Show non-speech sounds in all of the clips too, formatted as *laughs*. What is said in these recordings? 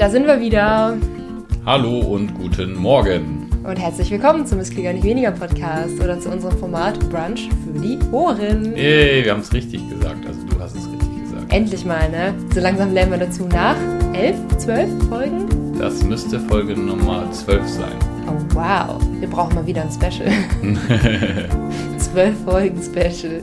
da sind wir wieder. Hallo und guten Morgen. Und herzlich willkommen zum Ist Klingel nicht weniger Podcast oder zu unserem Format Brunch für die Ohren. Ey, wir haben es richtig gesagt. Also du hast es richtig gesagt. Endlich mal, ne? So langsam lernen wir dazu nach. Elf, zwölf Folgen? Das müsste Folge Nummer 12 sein. Oh wow, wir brauchen mal wieder ein Special. *laughs* Zwölf Folgen Special.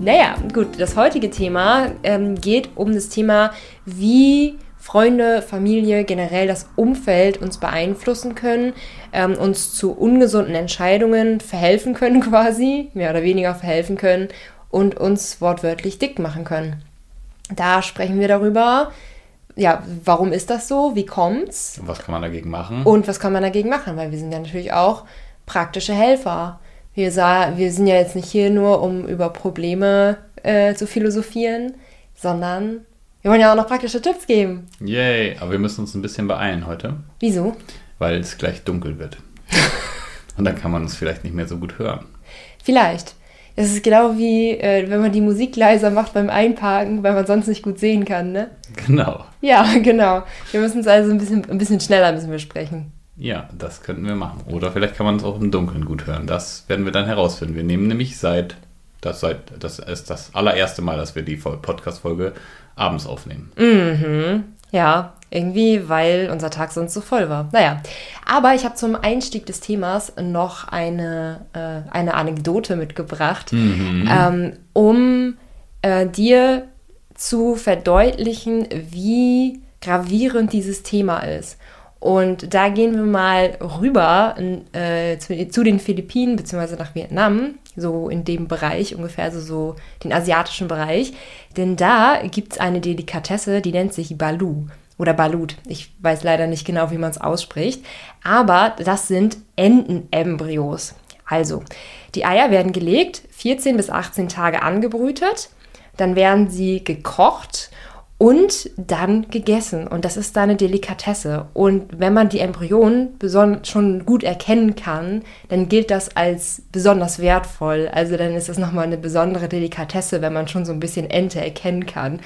Naja, gut, das heutige Thema ähm, geht um das Thema, wie Freunde, Familie, generell das Umfeld uns beeinflussen können, ähm, uns zu ungesunden Entscheidungen verhelfen können *laughs* quasi, mehr oder weniger verhelfen können und uns wortwörtlich dick machen können. Da sprechen wir darüber, ja, warum ist das so? Wie kommt's? Was kann man dagegen machen? Und was kann man dagegen machen? Weil wir sind ja natürlich auch praktische Helfer. Wir, sah, wir sind ja jetzt nicht hier nur, um über Probleme äh, zu philosophieren, sondern wir wollen ja auch noch praktische Tipps geben. Yay, aber wir müssen uns ein bisschen beeilen heute, Wieso? weil es gleich dunkel wird. *laughs* und dann kann man uns vielleicht nicht mehr so gut hören. Vielleicht. Es ist genau wie, äh, wenn man die Musik leiser macht beim Einparken, weil man sonst nicht gut sehen kann, ne? Genau. Ja, *laughs* genau. Wir müssen es also ein bisschen, ein bisschen schneller müssen wir sprechen. Ja, das könnten wir machen. Oder vielleicht kann man es auch im Dunkeln gut hören. Das werden wir dann herausfinden. Wir nehmen nämlich seit, das, seit, das ist das allererste Mal, dass wir die Podcast-Folge abends aufnehmen. Mhm. Ja, irgendwie, weil unser Tag sonst so voll war. Naja, aber ich habe zum Einstieg des Themas noch eine, äh, eine Anekdote mitgebracht, ähm, um äh, dir zu verdeutlichen, wie gravierend dieses Thema ist. Und da gehen wir mal rüber äh, zu, zu den Philippinen bzw. nach Vietnam, so in dem Bereich, ungefähr also so den asiatischen Bereich. Denn da gibt es eine Delikatesse, die nennt sich Balu oder Balut. Ich weiß leider nicht genau, wie man es ausspricht. Aber das sind Entenembryos. Also, die Eier werden gelegt, 14 bis 18 Tage angebrütet, dann werden sie gekocht und dann gegessen. Und das ist da eine Delikatesse. Und wenn man die Embryonen schon gut erkennen kann, dann gilt das als besonders wertvoll. Also dann ist das nochmal eine besondere Delikatesse, wenn man schon so ein bisschen Ente erkennen kann.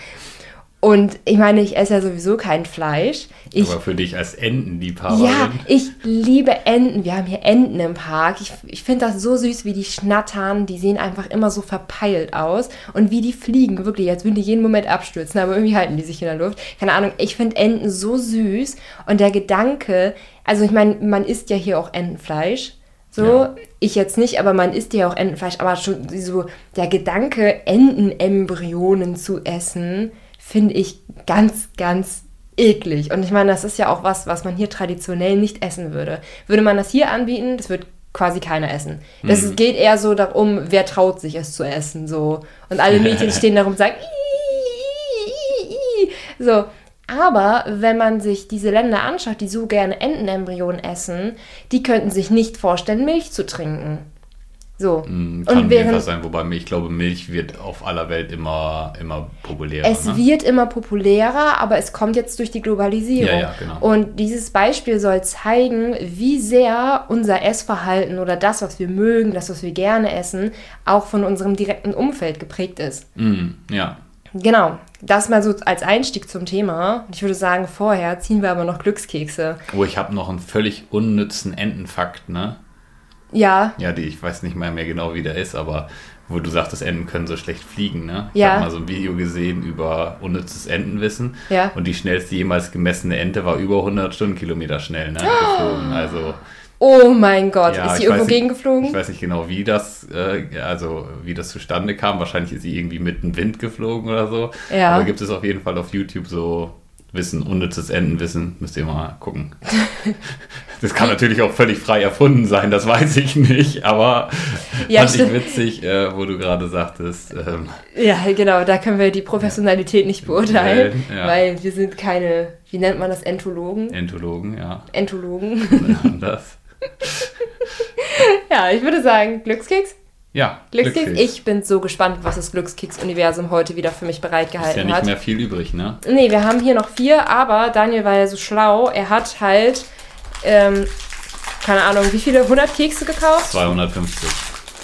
Und ich meine, ich esse ja sowieso kein Fleisch. Ich, aber für dich als Entenliebhaberin. ja, ich liebe Enten. Wir haben hier Enten im Park. Ich, ich finde das so süß, wie die schnattern. Die sehen einfach immer so verpeilt aus. Und wie die fliegen, wirklich, als würden die jeden Moment abstürzen. Aber irgendwie halten die sich in der Luft. Keine Ahnung, ich finde Enten so süß. Und der Gedanke, also ich meine, man isst ja hier auch Entenfleisch. So, Ja. ich jetzt nicht, aber man isst ja auch Entenfleisch. Aber schon so der Gedanke, Entenembryonen zu essen, finde ich ganz, ganz eklig. Und ich meine, das ist ja auch was, was man hier traditionell nicht essen würde. Würde man das hier anbieten, das wird quasi keiner essen. Das Mhm. geht eher so darum, wer traut sich es zu essen, so. Und alle *laughs* Mädchen stehen darum und sagen, "Ii, ii, ii." so. Aber wenn man sich diese Länder anschaut, die so gerne Entenembryonen essen, die könnten sich nicht vorstellen, Milch zu trinken. So. Mm, Kann und während sein, wobei ich glaube, Milch wird auf aller Welt immer, immer populärer. Es ne? wird immer populärer, aber es kommt jetzt durch die Globalisierung. Ja, ja, genau. Und dieses Beispiel soll zeigen, wie sehr unser Essverhalten oder das, was wir mögen, das, was wir gerne essen, auch von unserem direkten Umfeld geprägt ist. Mm, ja. Genau, das mal so als Einstieg zum Thema. Ich würde sagen, vorher ziehen wir aber noch Glückskekse. Oh, ich habe noch einen völlig unnützen Entenfakt, ne? Ja, Ja, die, ich weiß nicht mal mehr genau, wie der ist, aber wo du sagtest, Enten können so schlecht fliegen, ne? Ich Ja. habe mal so ein Video gesehen über unnützes Entenwissen. Ja. Und die schnellste jemals gemessene Ente war über 100 Stundenkilometer schnell, ne? Geflogen. Also, oh mein Gott, ja, ist sie irgendwo gegengeflogen? Ich weiß nicht genau, wie das, äh, also wie das zustande kam. Wahrscheinlich ist sie irgendwie mit dem Wind geflogen oder so. Ja. Aber gibt es auf jeden Fall auf YouTube so Wissen, unnützes Entenwissen. Müsst ihr mal gucken. *laughs* das kann natürlich auch völlig frei erfunden sein, das weiß ich nicht. Aber Ja, fand ich stimmt. witzig, äh, wo du gerade sagtest. Ähm, Ja, genau, da können wir die Professionalität nicht beurteilen, Ja. weil wir sind keine, wie nennt man das, Entologen? Entologen, ja. Entologen. das. *laughs* ja, ich würde sagen, Glückskeks. Ja. Glückskeks. Ich bin so gespannt, was das Glückskeks-Universum heute wieder für mich bereitgehalten hat. Ist ja nicht hat. mehr viel übrig, ne? Nee, wir haben hier noch vier, aber Daniel war ja so schlau. Er hat halt, ähm, keine Ahnung, wie viele? 100 Kekse gekauft? 250.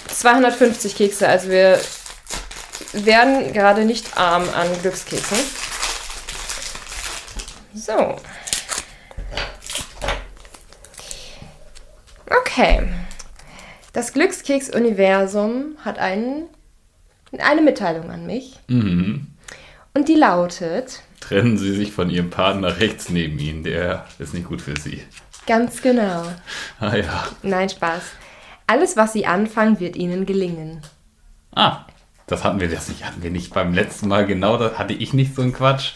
250 Kekse, also wir werden gerade nicht arm an Glückskeksen. So. Okay. Das Glückskeks-Universum hat einen, eine Mitteilung an mich. Mhm. Und die lautet, Trennen Sie sich von Ihrem Partner rechts neben Ihnen, der ist nicht gut für Sie. ganz genau. *laughs* Ah ja. Nein, Spaß. Alles, was Sie anfangen, wird Ihnen gelingen. Ah, das hatten wir das nicht, hatten wir nicht beim letzten Mal genau, das hatte ich nicht so einen Quatsch.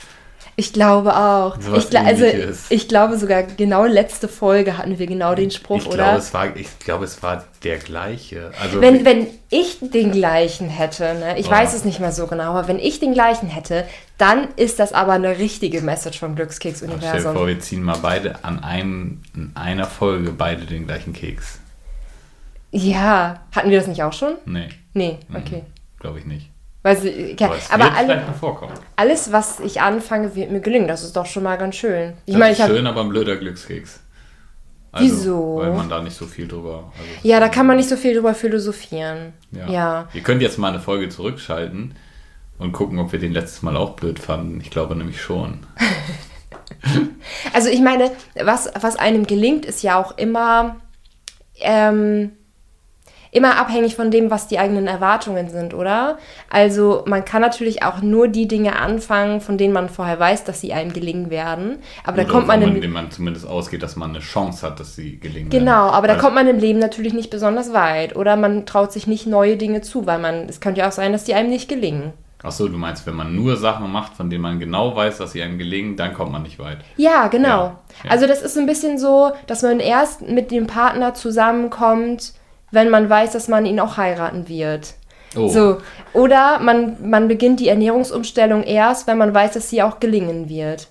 Ich glaube auch. So ich, gla- also, ich glaube sogar, genau letzte Folge hatten wir genau den Spruch, Ich oder? glaube, es war, ich glaube, es war der gleiche. Also Wenn, wenn ich den gleichen hätte, ne, ich Oh. weiß es nicht mehr so genau, aber wenn ich den gleichen hätte, dann ist das aber eine richtige Message vom stell dir Glückskeks-Universum. vor, wir ziehen mal beide an einem, in einer Folge beide den gleichen Keks. Ja, hatten wir das nicht auch schon? Nee, Nee, okay. glaube ich nicht. Weil sie, okay. Aber aber alle, alles, was ich anfange, wird mir gelingen. Das ist doch schon mal ganz schön. Ich Das meine, ist schön, aber ein blöder Glückskeks. Also, Wieso? Weil man da nicht so viel drüber. Also ja, da kann man nicht so viel drüber philosophieren. Ja. ja. Ihr könnt jetzt mal eine Folge zurückschalten und gucken, ob wir den letztes Mal auch blöd fanden. Ich glaube nämlich schon. *laughs* Also ich meine, was, was einem gelingt, ist ja auch immer, ähm, immer abhängig von dem, was die eigenen Erwartungen sind, oder? Also man kann natürlich auch nur die Dinge anfangen, von denen man vorher weiß, dass sie einem gelingen werden. Aber da Oder kommt man von dem man zumindest ausgeht, dass man eine Chance hat, dass sie gelingen. Genau, werden. aber da Weil- kommt man im Leben natürlich nicht besonders weit. Oder man traut sich nicht neue Dinge zu, weil man, es könnte ja auch sein, dass die einem nicht gelingen. Ach so, du meinst, wenn man nur Sachen macht, von denen man genau weiß, dass sie einem gelingen, dann kommt man nicht weit. Ja, genau. Ja, ja. Also das ist ein bisschen so, dass man erst mit dem Partner zusammenkommt, wenn man weiß, dass man ihn auch heiraten wird. Oh, So. Oder man, man beginnt die Ernährungsumstellung erst, wenn man weiß, dass sie auch gelingen wird.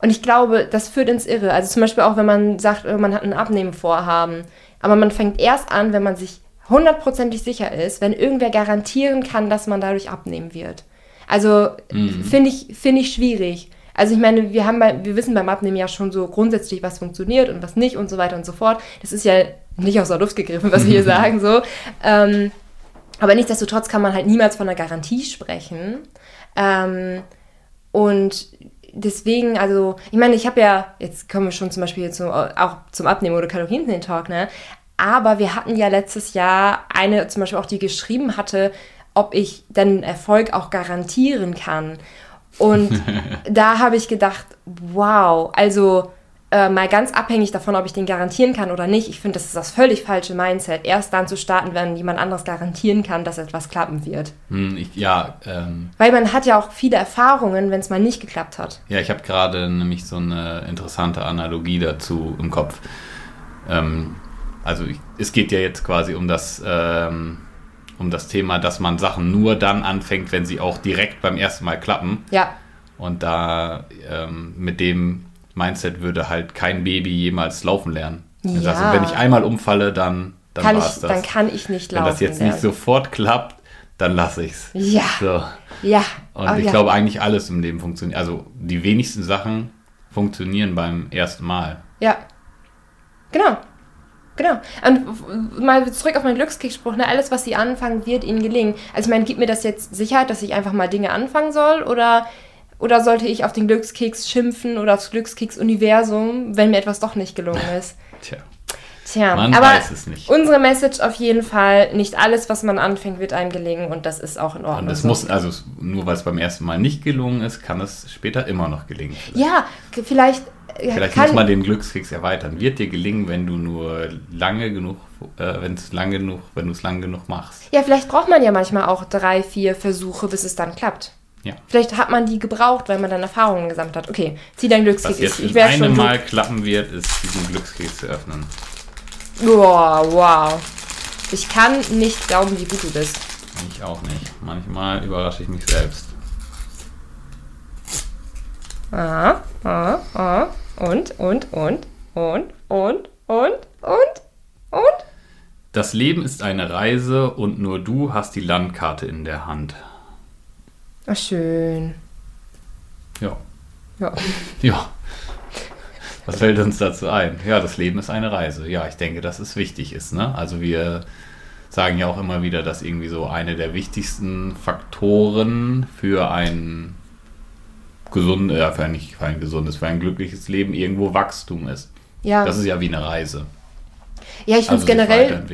Und ich glaube, das führt ins Irre. Also zum Beispiel auch, wenn man sagt, äh, man hat ein Abnehmenvorhaben. Aber man fängt erst an, wenn man sich hundertprozentig sicher ist, wenn irgendwer garantieren kann, dass man dadurch abnehmen wird. Also finde ich, finde ich schwierig. Also ich meine, wir haben bei, wir wissen beim Abnehmen ja schon so grundsätzlich, was funktioniert und was nicht und so weiter und so fort. Das ist ja nicht aus der Luft gegriffen, was wir hier *laughs* sagen, so. Ähm, aber nichtsdestotrotz kann man halt niemals von einer Garantie sprechen. Ähm, und deswegen, also, ich meine, ich habe ja, jetzt kommen wir schon zum Beispiel zum, auch zum Abnehmen oder Kalorien-Talk, ne? Aber wir hatten ja letztes Jahr eine zum Beispiel auch, die geschrieben hatte, ob ich dann Erfolg auch garantieren kann. Und *laughs* da habe ich gedacht, wow, also äh, mal ganz abhängig davon, ob ich den garantieren kann oder nicht. Ich finde, das ist das völlig falsche Mindset, erst dann zu starten, wenn jemand anderes garantieren kann, dass etwas klappen wird. hm, ich, ja, ähm, Weil man hat ja auch viele Erfahrungen, wenn es mal nicht geklappt hat. ja, ich habe gerade nämlich so eine interessante Analogie dazu im Kopf. Ähm, also ich, es geht ja jetzt quasi um das, ähm, um das Thema, dass man Sachen nur dann anfängt, wenn sie auch direkt beim ersten Mal klappen. Ja, Und da ähm, mit dem Mindset würde halt kein Baby jemals laufen lernen. Ja. Also wenn ich einmal umfalle, dann, dann kann war ich, es das. dann kann ich nicht wenn laufen. das jetzt lernen. nicht sofort klappt, dann lasse ich's. Ja. So. Ja. Und Oh, ich ja. glaube eigentlich alles im Leben funktioniert. Also die wenigsten Sachen funktionieren beim ersten Mal. Ja. Genau. Genau. Und mal zurück auf meinen Glückskickspruch, ne? alles, was sie anfangen, wird ihnen gelingen. Also ich meine, gibt mir das jetzt Sicherheit, dass ich einfach mal Dinge anfangen soll? Oder, oder sollte ich auf den Glückskeks schimpfen oder aufs Glückskeks-Universum, wenn mir etwas doch nicht gelungen *laughs* ist? Tja, Tja, man aber weiß es nicht. unsere Message auf jeden Fall, nicht alles, was man anfängt, wird einem gelingen und das ist auch in Ordnung. Und es so. muss, also nur weil es beim ersten Mal nicht gelungen ist, kann es später immer noch gelingen. Ja, vielleicht, äh, Vielleicht kann, muss man den Glückskeks erweitern. Wird dir gelingen, wenn du nur lange genug, äh, wenn es lang genug, wenn du es lang genug machst. Ja, vielleicht braucht man ja manchmal auch drei, vier Versuche, bis es dann klappt. Ja. Vielleicht hat man die gebraucht, weil man dann Erfahrungen gesammelt hat. Okay, zieh dein Was Glückskeks. jetzt Ich, in einem. Mal klappen wird, ist diesen Glückskeks zu öffnen. Boah, wow. Ich kann nicht glauben, wie gut du bist. Ich auch nicht. Manchmal überrasche ich mich selbst. Ah, ah, ah. Und, und, und, und, und, und, und, und. Das Leben ist eine Reise und nur du hast die Landkarte in der Hand. Ach, schön. Ja. Ja. *laughs* Ja. Was fällt uns dazu ein? Ja, das Leben ist eine Reise. Ja, ich denke, dass es wichtig ist. Ne? Also wir sagen ja auch immer wieder, dass irgendwie so eine der wichtigsten Faktoren für ein gesundes, äh, für ein, nicht für ein gesundes, für ein glückliches Leben irgendwo Wachstum ist. Ja. Das ist ja wie eine Reise. Ja, ich finde es Also generell,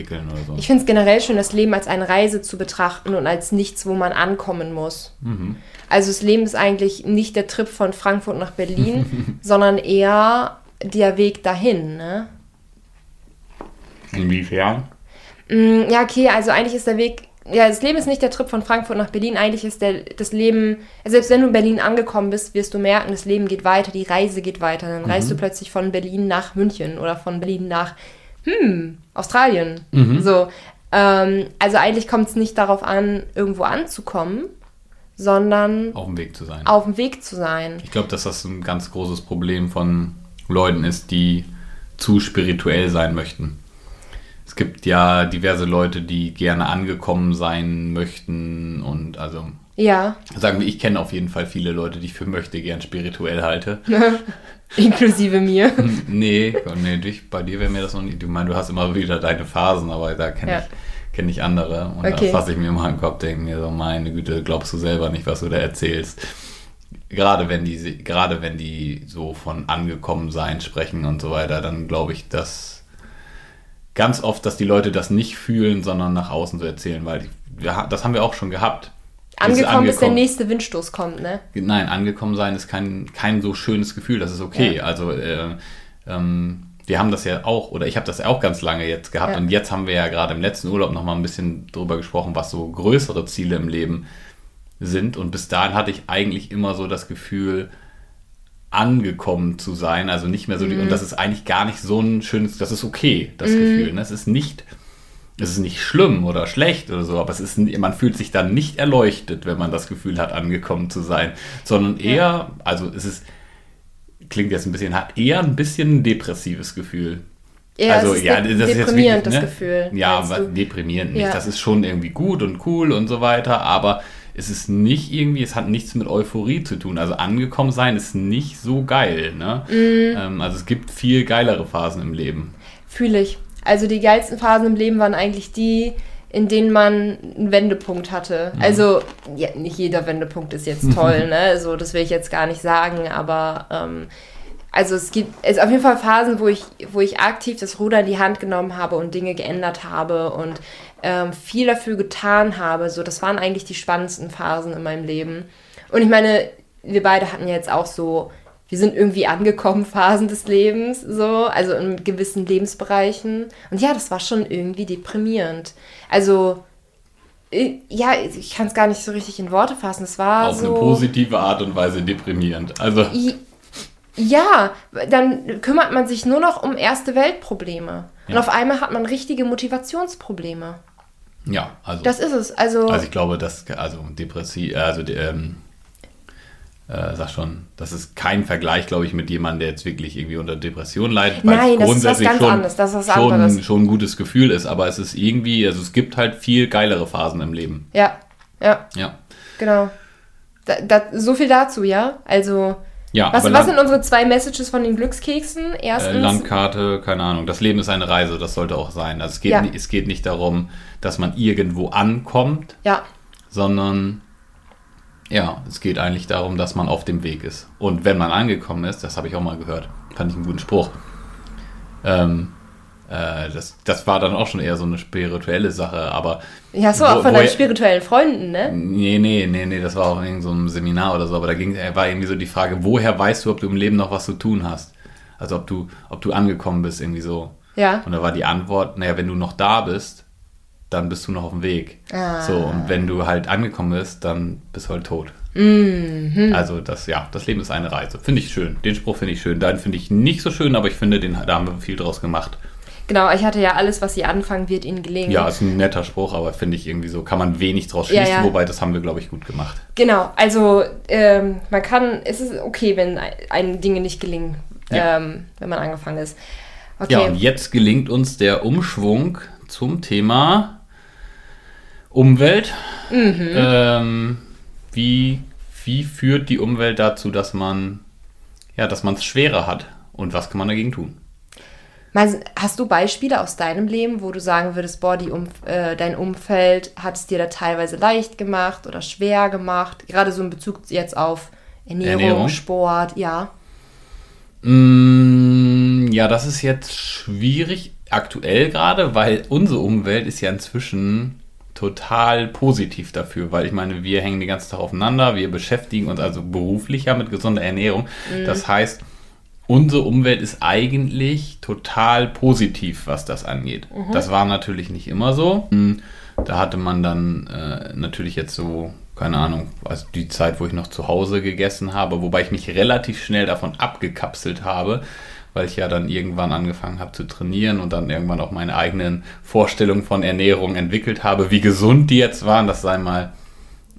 so. ich generell schön, das Leben als eine Reise zu betrachten und als nichts, wo man ankommen muss. Mhm. Also das Leben ist eigentlich nicht der Trip von Frankfurt nach Berlin, *laughs* sondern eher der Weg dahin, ne? Inwiefern? Mm, Ja, okay, also eigentlich ist der Weg, ja, das Leben ist nicht der Trip von Frankfurt nach Berlin, eigentlich ist der, das Leben, selbst wenn du in Berlin angekommen bist, wirst du merken, das Leben geht weiter, die Reise geht weiter. Dann reist du plötzlich von Berlin nach München oder von Berlin nach, hm, Australien. So, ähm, also eigentlich kommt es nicht darauf an, irgendwo anzukommen, sondern Auf dem Weg zu sein. auf dem Weg zu sein. Ich glaube, dass das ein ganz großes Problem von Leuten ist, die zu spirituell sein möchten. Es gibt ja diverse Leute, die gerne angekommen sein möchten und also Ja, sagen wir, ich kenne auf jeden Fall viele Leute, die ich für möchte gern spirituell halte. *laughs* inklusive mir. nee, nee, dich, bei dir wäre mir das noch nicht. Du meinst, du hast immer wieder deine Phasen, aber da kenne Ja. ich, kenn ich andere. Und Okay. da fasse ich mir immer im Kopf, denke mir so, meine Güte, glaubst du selber nicht, was du da erzählst. Gerade wenn die, gerade wenn die so von angekommen sein sprechen und so weiter, dann glaube ich, dass ganz oft, dass die Leute das nicht fühlen, sondern nach außen so erzählen, weil die, das haben wir auch schon gehabt. Angekommen, bis der nächste Windstoß kommt, ne? Nein, angekommen sein ist kein, kein so schönes Gefühl, das ist okay. Ja. Also äh, ähm, wir haben das ja auch, oder ich habe das ja auch ganz lange jetzt gehabt Ja. und jetzt haben wir ja gerade im letzten Urlaub nochmal ein bisschen drüber gesprochen, was so größere Ziele im Leben sind. Und bis dahin hatte ich eigentlich immer so das Gefühl, angekommen zu sein, also nicht mehr so die, Mhm. und das ist eigentlich gar nicht so ein schönes, das ist okay, das Gefühl. Ne? Es ist nicht, es ist nicht schlimm oder schlecht oder so, aber es ist, man fühlt sich dann nicht erleuchtet, wenn man das Gefühl hat, angekommen zu sein, sondern eher, also es ist, klingt jetzt ein bisschen hart, eher ein bisschen ein depressives Gefühl. Ja, also es ist ja, das ist jetzt deprimierend, wirklich, das Gefühl, Ja, aber deprimierend nicht. Ja. Das ist schon irgendwie gut und cool und so weiter, aber es ist nicht irgendwie, es hat nichts mit Euphorie zu tun. Also angekommen sein ist nicht so geil. Ne? Ähm, also es gibt viel geilere Phasen im Leben. Fühle ich. Also die geilsten Phasen im Leben waren eigentlich die, in denen man einen Wendepunkt hatte. Mhm. Also, ja, nicht jeder Wendepunkt ist jetzt toll, *laughs* ne? So, das will ich jetzt gar nicht sagen, aber ähm, also es gibt es auf jeden Fall Phasen, wo ich, wo ich aktiv das Ruder in die Hand genommen habe und Dinge geändert habe und ähm, viel dafür getan habe. So, das waren eigentlich die spannendsten Phasen in meinem Leben. Und ich meine, wir beide hatten ja jetzt auch so, wir sind irgendwie angekommen, Phasen des Lebens, so, also in gewissen Lebensbereichen. Und ja, das war schon irgendwie deprimierend. Also, äh, ja, ich kann es gar nicht so richtig in Worte fassen. Es war Auf so. eine positive Art und Weise deprimierend. Also Ja, dann kümmert man sich nur noch um erste Weltprobleme. Und Ja. auf einmal hat man richtige Motivationsprobleme. ja, also, Das ist es. Also, also ich glaube, dass also depressiv, also ähm, äh, sag schon, das ist kein Vergleich, glaube ich, mit jemandem, der jetzt wirklich irgendwie unter Depression leidet. weil es Nein, das ist was ganz schon, anderes, das ist was schon, anderes. schon ein gutes Gefühl ist, aber es ist irgendwie, also es gibt halt viel geilere Phasen im Leben. ja, ja, Ja. genau. Da, da, so viel dazu, ja? Also, Ja, was, was sind unsere zwei Messages von den Glückskeksen? Äh, Erstens, Landkarte, keine Ahnung. Das Leben ist eine Reise, das sollte auch sein. Also es geht, Ja. es geht nicht darum, dass man irgendwo ankommt, ja, sondern ja, es geht eigentlich darum, dass man auf dem Weg ist. Und wenn man angekommen ist, das habe ich auch mal gehört, fand ich einen guten Spruch. Ähm, äh, das, das war dann auch schon eher so eine spirituelle Sache, aber ja, so, auch von deinen spirituellen Freunden, ne? Nee, nee, nee, nee, das war auch in so einem Seminar oder so, aber da ging, äh, war irgendwie so die Frage, woher weißt du, ob du im Leben noch was zu tun hast? Also ob du, ob du angekommen bist, irgendwie so. Ja. Und da war die Antwort, naja, wenn du noch da bist, dann bist du noch auf dem Weg. Ah. So, und wenn du halt angekommen bist, dann bist du halt tot. Mhm. Also das, ja, das Leben ist eine Reise. Finde ich schön. Den Spruch finde ich schön. Den finde ich nicht so schön, aber ich finde, den, da haben wir viel draus gemacht. Genau, ich hatte ja alles, was sie anfangen, wird ihnen gelingen. Ja, ist ein netter Spruch, aber finde ich irgendwie so, kann man wenig draus Ja, schließen, ja. wobei das haben wir, glaube ich, gut gemacht. Genau, also ähm, man kann, es ist okay, wenn ein- einem Dinge nicht gelingen, Ja. ähm, wenn man angefangen ist. Okay. Ja, und jetzt gelingt uns der Umschwung zum Thema Umwelt. Mhm. Ähm, wie, wie führt die Umwelt dazu, dass man ja, dass man es schwerer hat? Und was kann man dagegen tun? Hast du Beispiele aus deinem Leben, wo du sagen würdest, boah, die um, äh, dein Umfeld hat es dir da teilweise leicht gemacht oder schwer gemacht? Gerade so in Bezug jetzt auf Ernährung, Ernährung? Sport, ja. Mm, ja, das ist jetzt schwierig. aktuell gerade, weil unsere Umwelt ist ja inzwischen total positiv dafür, weil ich meine, wir hängen den ganzen Tag aufeinander, wir beschäftigen uns also beruflicher mit gesunder Ernährung. Mhm. Das heißt, unsere Umwelt ist eigentlich total positiv, was das angeht. Mhm. Das war natürlich nicht immer so. Hm, da hatte man dann äh, natürlich jetzt so, keine Ahnung, also die Zeit, wo ich noch zu Hause gegessen habe, wobei ich mich relativ schnell davon abgekapselt habe, weil ich ja dann irgendwann angefangen habe zu trainieren und dann irgendwann auch meine eigenen Vorstellungen von Ernährung entwickelt habe. Wie gesund die jetzt waren, das sei mal,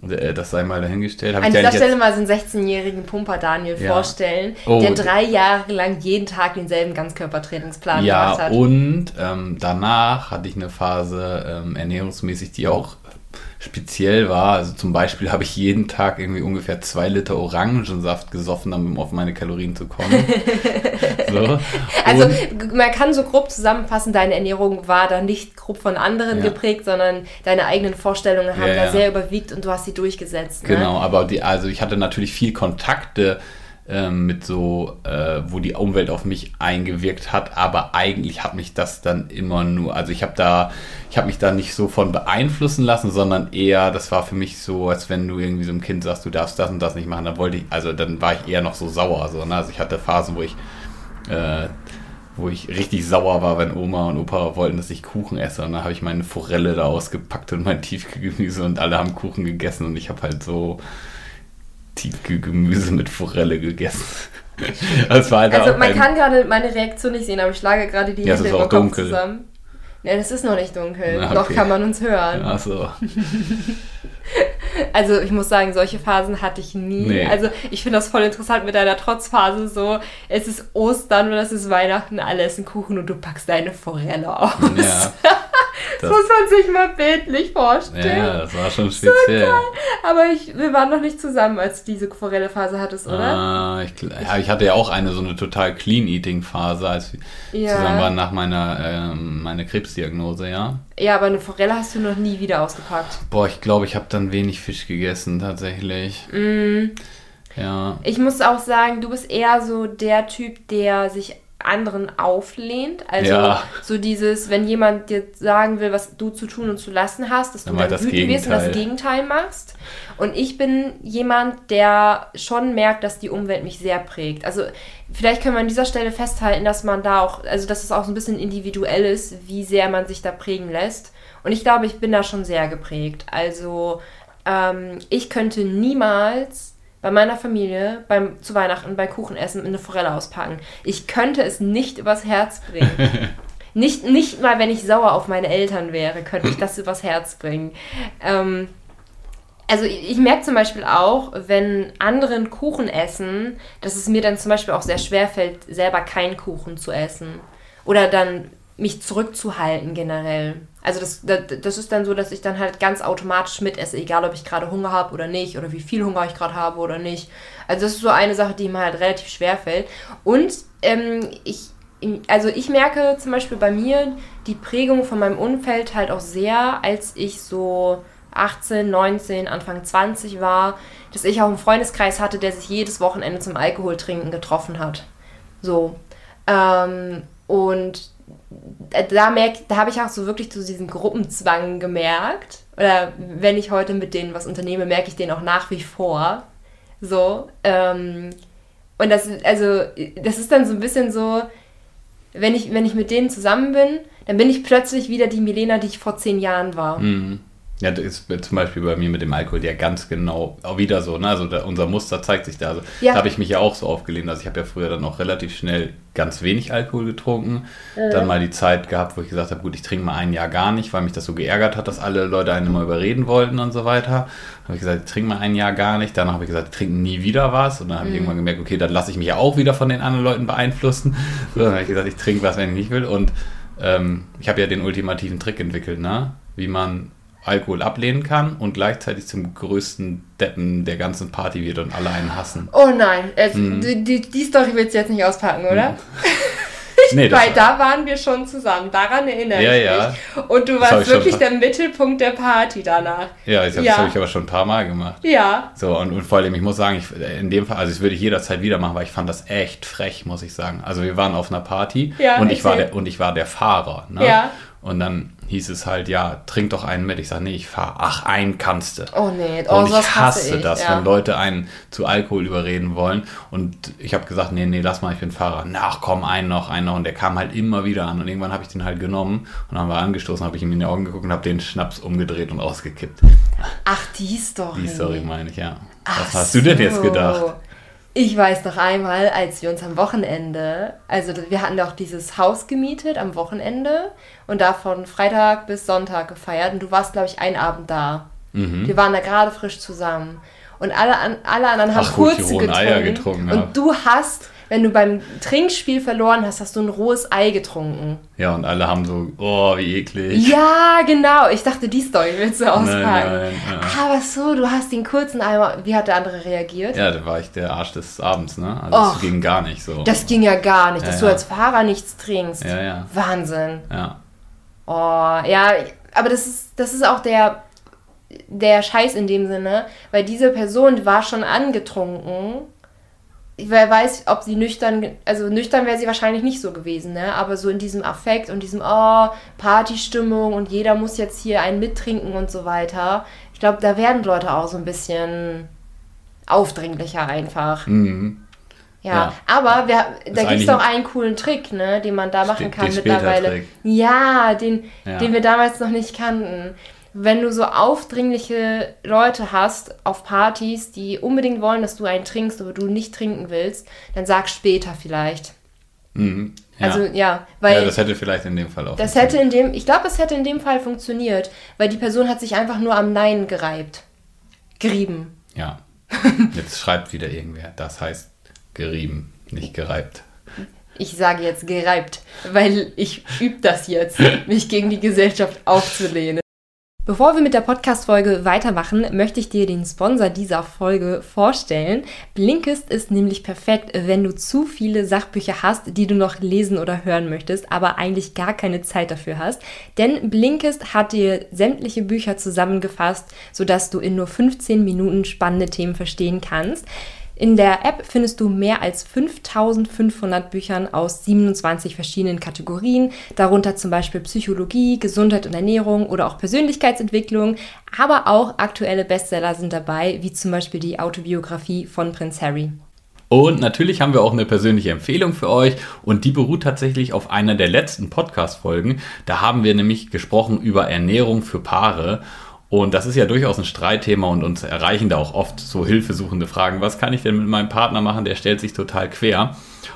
äh, das sei mal dahingestellt. Hab An dieser Stelle mal so einen 16-jährigen Pumper Daniel ja. vorstellen, oh. der drei Jahre lang jeden Tag denselben Ganzkörpertrainingsplan ja, gemacht hat. Ja, und ähm, danach hatte ich eine Phase ähm, ernährungsmäßig, die auch speziell war. Also zum Beispiel habe ich jeden Tag irgendwie ungefähr zwei Liter Orangensaft gesoffen, um auf meine Kalorien zu kommen. *laughs* so. Also man kann so grob zusammenfassen, deine Ernährung war da nicht grob von anderen ja. geprägt, sondern deine eigenen Vorstellungen haben ja, da sehr überwiegt und du hast sie durchgesetzt. Ne? Genau, aber die, also ich hatte natürlich viel Kontakte ähm, mit so, äh, wo die Umwelt auf mich eingewirkt hat, aber eigentlich hat mich das dann immer nur, also ich habe da, ich habe mich da nicht so von beeinflussen lassen, sondern eher, das war für mich so, als wenn du irgendwie so einem Kind sagst, du darfst das und das nicht machen, dann wollte ich, also dann war ich eher noch so sauer, so, ne? also ich hatte Phasen, wo ich äh, wo ich richtig sauer war, wenn Oma und Opa wollten, dass ich Kuchen esse. Und dann habe ich meine Forelle da ausgepackt und mein Tiefkühlgemüse und alle haben Kuchen gegessen und ich habe halt so Tiefkühlgemüse mit Forelle gegessen. *laughs* Das war halt also man kann gerade meine Reaktion nicht sehen, aber ich schlage gerade die ja, Hände im Kopf zusammen. Ja, das ist noch nicht dunkel. Na, okay. Noch kann man uns hören. Ach so. *laughs* *laughs* Also ich muss sagen, solche Phasen hatte ich nie. Nee. Also ich finde das voll interessant mit deiner Trotzphase. So, es ist Ostern oder es ist Weihnachten, alle essen Kuchen und du packst deine Forelle aus. Ja. *laughs* Das, muss man sich mal bildlich vorstellen. Ja, das war schon speziell. So Aber ich, wir waren noch nicht zusammen, als du diese Forelle-Phase hattest, oder? Ah, ich, ja, ich hatte ja auch eine so eine total Clean-Eating-Phase, als wir ja. zusammen waren nach meiner ähm, meine Krebsdiagnose, ja. Ja, aber eine Forelle hast du noch nie wieder ausgepackt. Boah, ich glaube, ich habe dann wenig Fisch gegessen, tatsächlich. Mm. Ja. Ich muss auch sagen, du bist eher so der Typ, der sich anderen auflehnt. Also ja. so dieses, wenn jemand dir sagen will, was du zu tun und zu lassen hast, dass du dann, dann wütend wirst und das Gegenteil machst. Und ich bin jemand, der schon merkt, dass die Umwelt mich sehr prägt. Also vielleicht können wir an dieser Stelle festhalten, dass man da auch, also dass es auch so ein bisschen individuell ist, wie sehr man sich da prägen lässt. Und ich glaube, ich bin da schon sehr geprägt. Also ähm, ich könnte niemals bei meiner Familie beim, zu Weihnachten bei Kuchenessen eine Forelle auspacken. Ich könnte es nicht übers Herz bringen. *laughs* nicht, nicht mal, wenn ich sauer auf meine Eltern wäre, könnte ich das übers Herz bringen. Ähm, also ich, ich merke zum Beispiel auch, wenn anderen Kuchen essen, dass es mir dann zum Beispiel auch sehr schwer fällt, selber keinen Kuchen zu essen. Oder dann mich zurückzuhalten generell. Also das, das, ist dann so, dass ich dann halt ganz automatisch mitesse, egal ob ich gerade Hunger habe oder nicht oder wie viel Hunger ich gerade habe oder nicht. Also das ist so eine Sache, die mir halt relativ schwer fällt. Und ähm, ich, also ich merke zum Beispiel bei mir die Prägung von meinem Umfeld halt auch sehr, als ich so 18, 19, Anfang 20 war, dass ich auch einen Freundeskreis hatte, der sich jedes Wochenende zum Alkoholtrinken getroffen hat. So. Ähm, und da merk, da habe ich auch so wirklich so diesen Gruppenzwang gemerkt. Oder wenn ich heute mit denen was unternehme, merke ich den auch nach wie vor. So. Ähm, und das, also, das ist dann so ein bisschen so, wenn ich, wenn ich mit denen zusammen bin, dann bin ich plötzlich wieder die Milena, die ich vor zehn Jahren war. Mhm. Ja, das ist zum Beispiel bei mir mit dem Alkohol ja ganz genau auch wieder so. Ne? Also da, unser Muster zeigt sich da. Also ja. da habe ich mich ja auch so aufgelehnt. Also ich habe ja früher dann auch relativ schnell ganz wenig Alkohol getrunken. Mhm. Dann mal die Zeit gehabt, wo ich gesagt habe, gut, ich trinke mal ein Jahr gar nicht, weil mich das so geärgert hat, dass alle Leute einen immer überreden wollten und so weiter. Dann habe ich gesagt, ich trinke mal ein Jahr gar nicht. Danach habe ich gesagt, ich trinke nie wieder was. Und dann habe mhm. ich irgendwann gemerkt, okay, dann lasse ich mich ja auch wieder von den anderen Leuten beeinflussen. So, dann habe ich gesagt, ich trinke was, wenn ich nicht will. Und ähm, ich habe ja den ultimativen Trick entwickelt, ne? wie man Alkohol ablehnen kann und gleichzeitig zum größten Deppen der ganzen Party wird und alle einen hassen. Oh nein, es, mhm. die, die, Story willst du jetzt nicht auspacken, oder? Mhm. *laughs* Nee, Weil da waren wir schon zusammen. Daran erinnere Ja, ich ja. mich. Und du Das warst ich wirklich der Mittelpunkt der Party danach. Ja, das, Ja. das habe ich aber schon ein paar Mal gemacht. Ja. So, und, und vor allem, ich muss sagen, ich, in dem Fall, also das würde ich jederzeit wieder machen, weil ich fand das echt frech, muss ich sagen. Also wir waren auf einer Party Ja, und, ich war der, und ich war der Fahrer. Ne? Ja. Und dann hieß es halt, ja, trink doch einen mit. Ich sage, nee, ich fahre. Ach, einen kannst du. Oh nee, oh, und ich sowas hasse ich. das, ja. wenn Leute einen zu Alkohol überreden wollen. Und ich habe gesagt, nee, nee, lass mal, ich bin Fahrer. Na, ach komm, einen noch, einen noch. Und der kam halt immer wieder an. Und irgendwann habe ich den halt genommen und dann haben wir angestoßen, habe ich ihm in die Augen geguckt und habe den Schnaps umgedreht und ausgekippt. Ach, die Story. Die Story meine ich, ja. Ach Was hast du denn jetzt so. gedacht? Ich weiß noch einmal, als wir uns am Wochenende, also wir hatten doch dieses Haus gemietet am Wochenende und da von Freitag bis Sonntag gefeiert und du warst, glaube ich, einen Abend da. Mhm. Wir waren da gerade frisch zusammen. Und alle, an, alle anderen haben Ach kurze getrunken. Eier getrunken. Und du hast, wenn du beim Trinkspiel verloren hast, hast du ein rohes Ei getrunken. Ja, und alle haben so, oh, wie eklig. Ja, genau. Ich dachte, die Story willst du auspacken. nein, ja. Aber so, du hast den kurzen Eimer. Wie hat der andere reagiert? Ja, da war ich der Arsch des Abends, ne? Also Och. es ging gar nicht so. Das ging ja gar nicht, dass Ja, du ja. als Fahrer nichts trinkst. Ja, ja. Wahnsinn. ja. Oh, ja, aber das ist, das ist auch der, der Scheiß in dem Sinne, weil diese Person war schon angetrunken. Wer weiß, ob sie nüchtern, also nüchtern wäre sie wahrscheinlich nicht so gewesen, ne? Aber so in diesem Affekt und diesem, oh, Partystimmung und jeder muss jetzt hier einen mittrinken und so weiter. Ich glaube, da werden Leute auch so ein bisschen aufdringlicher einfach. Mhm. Ja, Ja. aber wir, da gibt es doch ein- einen coolen Trick, ne, den man da machen Den- kann den mittlerweile. Ja, den, Ja. den wir damals noch nicht kannten. Wenn du so aufdringliche Leute hast auf Partys, die unbedingt wollen, dass du einen trinkst, aber du nicht trinken willst, dann sag später vielleicht. Mhm. Ja. Also ja, weil ja, das, das hätte vielleicht in dem Fall auch. hätte in dem, ich glaube, es hätte in dem Fall funktioniert, weil die Person hat sich einfach nur am Nein gereibt. Gerieben. Ja. *laughs* Jetzt schreibt wieder irgendwer. Das heißt gerieben, nicht gereibt. Ich sage jetzt gereibt, weil ich übe das jetzt, *laughs* mich gegen die Gesellschaft aufzulehnen. Bevor wir mit der Podcast-Folge weitermachen, möchte ich dir den Sponsor dieser Folge vorstellen. Blinkist ist nämlich perfekt, wenn du zu viele Sachbücher hast, die du noch lesen oder hören möchtest, aber eigentlich gar keine Zeit dafür hast. Denn Blinkist hat dir sämtliche Bücher zusammengefasst, sodass du in nur 15 Minuten spannende Themen verstehen kannst. In der App findest du mehr als 5500 Büchern aus 27 verschiedenen Kategorien, darunter zum Beispiel Psychologie, Gesundheit und Ernährung oder auch Persönlichkeitsentwicklung, aber auch aktuelle Bestseller sind dabei, wie zum Beispiel die Autobiografie von Prinz Harry. Und natürlich haben wir auch eine persönliche Empfehlung für euch und die beruht tatsächlich auf einer der letzten Podcast-Folgen. Da haben wir nämlich gesprochen über Ernährung für Paare. Und das ist ja durchaus ein Streitthema und uns erreichen da auch oft so hilfesuchende Fragen. Was kann ich denn mit meinem Partner machen? Der stellt sich total quer.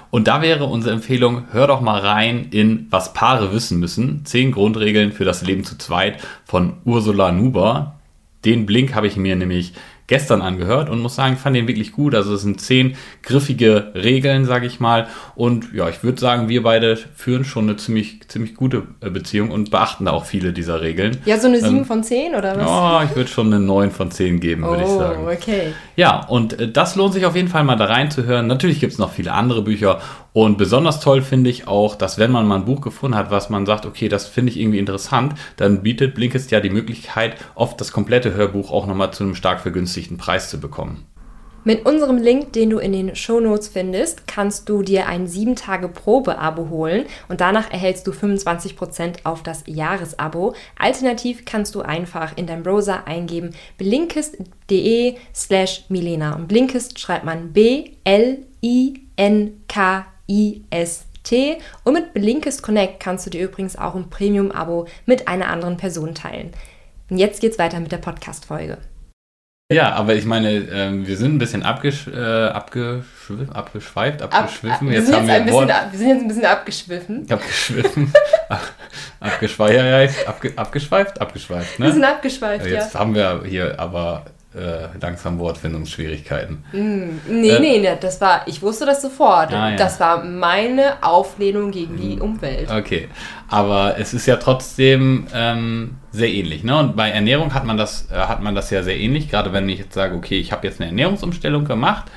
Und da wäre unsere Empfehlung, hör doch mal rein in Was Paare wissen müssen. Zehn Grundregeln für das Leben zu zweit von Ursula Nuber. Den Blink habe ich mir nämlich gestern angehört und muss sagen, ich fand den wirklich gut. Also es sind zehn griffige Regeln, sage ich mal. Und ja, ich würde sagen, wir beide führen schon eine ziemlich, ziemlich gute äh, Beziehung und beachten da auch viele dieser Regeln. Ja, so eine 7 Ähm, von 10 oder was? Oh, ich würde schon eine 9 von 10 geben, würde ich oh, sagen. okay. Ja, und äh, das lohnt sich auf jeden Fall mal da reinzuhören. Natürlich gibt es noch viele andere Bücher und besonders toll finde ich auch, dass wenn man mal ein Buch gefunden hat, was man sagt, okay, das finde ich irgendwie interessant, dann bietet Blinkist ja die Möglichkeit, oft das komplette Hörbuch auch nochmal zu einem stark vergünstigten Preis zu bekommen. Mit unserem Link, den du in den Shownotes findest, kannst du dir ein 7-Tage-Probe-Abo holen und danach erhältst du 25% auf das Jahresabo. Alternativ kannst du einfach in deinem Browser eingeben blinkist.de slash Milena. Und Blinkist schreibt man B-L-I-N-K-I-S-T. Und mit Blinkist Connect kannst du dir übrigens auch ein Premium-Abo mit einer anderen Person teilen. Und jetzt geht's weiter mit der Podcast-Folge. Ja, aber ich meine, ähm, wir sind ein bisschen abgesch äh, abgeschwiff abgeschweift, Ab- abgeschwiffen. wir, Jetzt sind haben jetzt wir ab- wir sind jetzt ein bisschen abgeschwiffen. abgeschwiffen. *laughs* Abgeschweift, abge abgeschweift, abgeschweift, ne? Wir sind abgeschweift, ja. Jetzt haben wir hier aber äh, langsam Wortfindungsschwierigkeiten. Nee, Äh, nee, nee, das war, ich wusste das sofort. Ah, ja. Das war meine Auflehnung gegen die Umwelt. Okay, aber es ist ja trotzdem ähm, sehr ähnlich. Ne? Und bei Ernährung hat man, das, äh, hat man das ja sehr ähnlich. Gerade wenn ich jetzt sage, okay, ich habe jetzt eine Ernährungsumstellung gemacht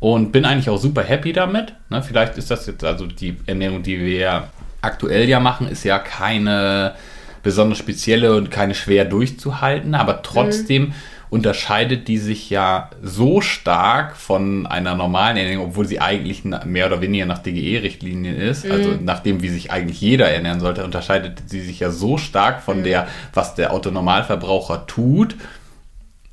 und bin eigentlich auch super happy damit. Ne? Vielleicht ist das jetzt, also die Ernährung, die wir aktuell ja machen, ist ja keine besonders spezielle und keine schwer durchzuhalten, aber trotzdem mhm. Unterscheidet die sich ja so stark von einer normalen Ernährung, obwohl sie eigentlich mehr oder weniger nach DGE-Richtlinien ist, mhm. also nach dem, wie sich eigentlich jeder ernähren sollte, unterscheidet sie sich ja so stark von mhm. der, was der Autonormalverbraucher tut,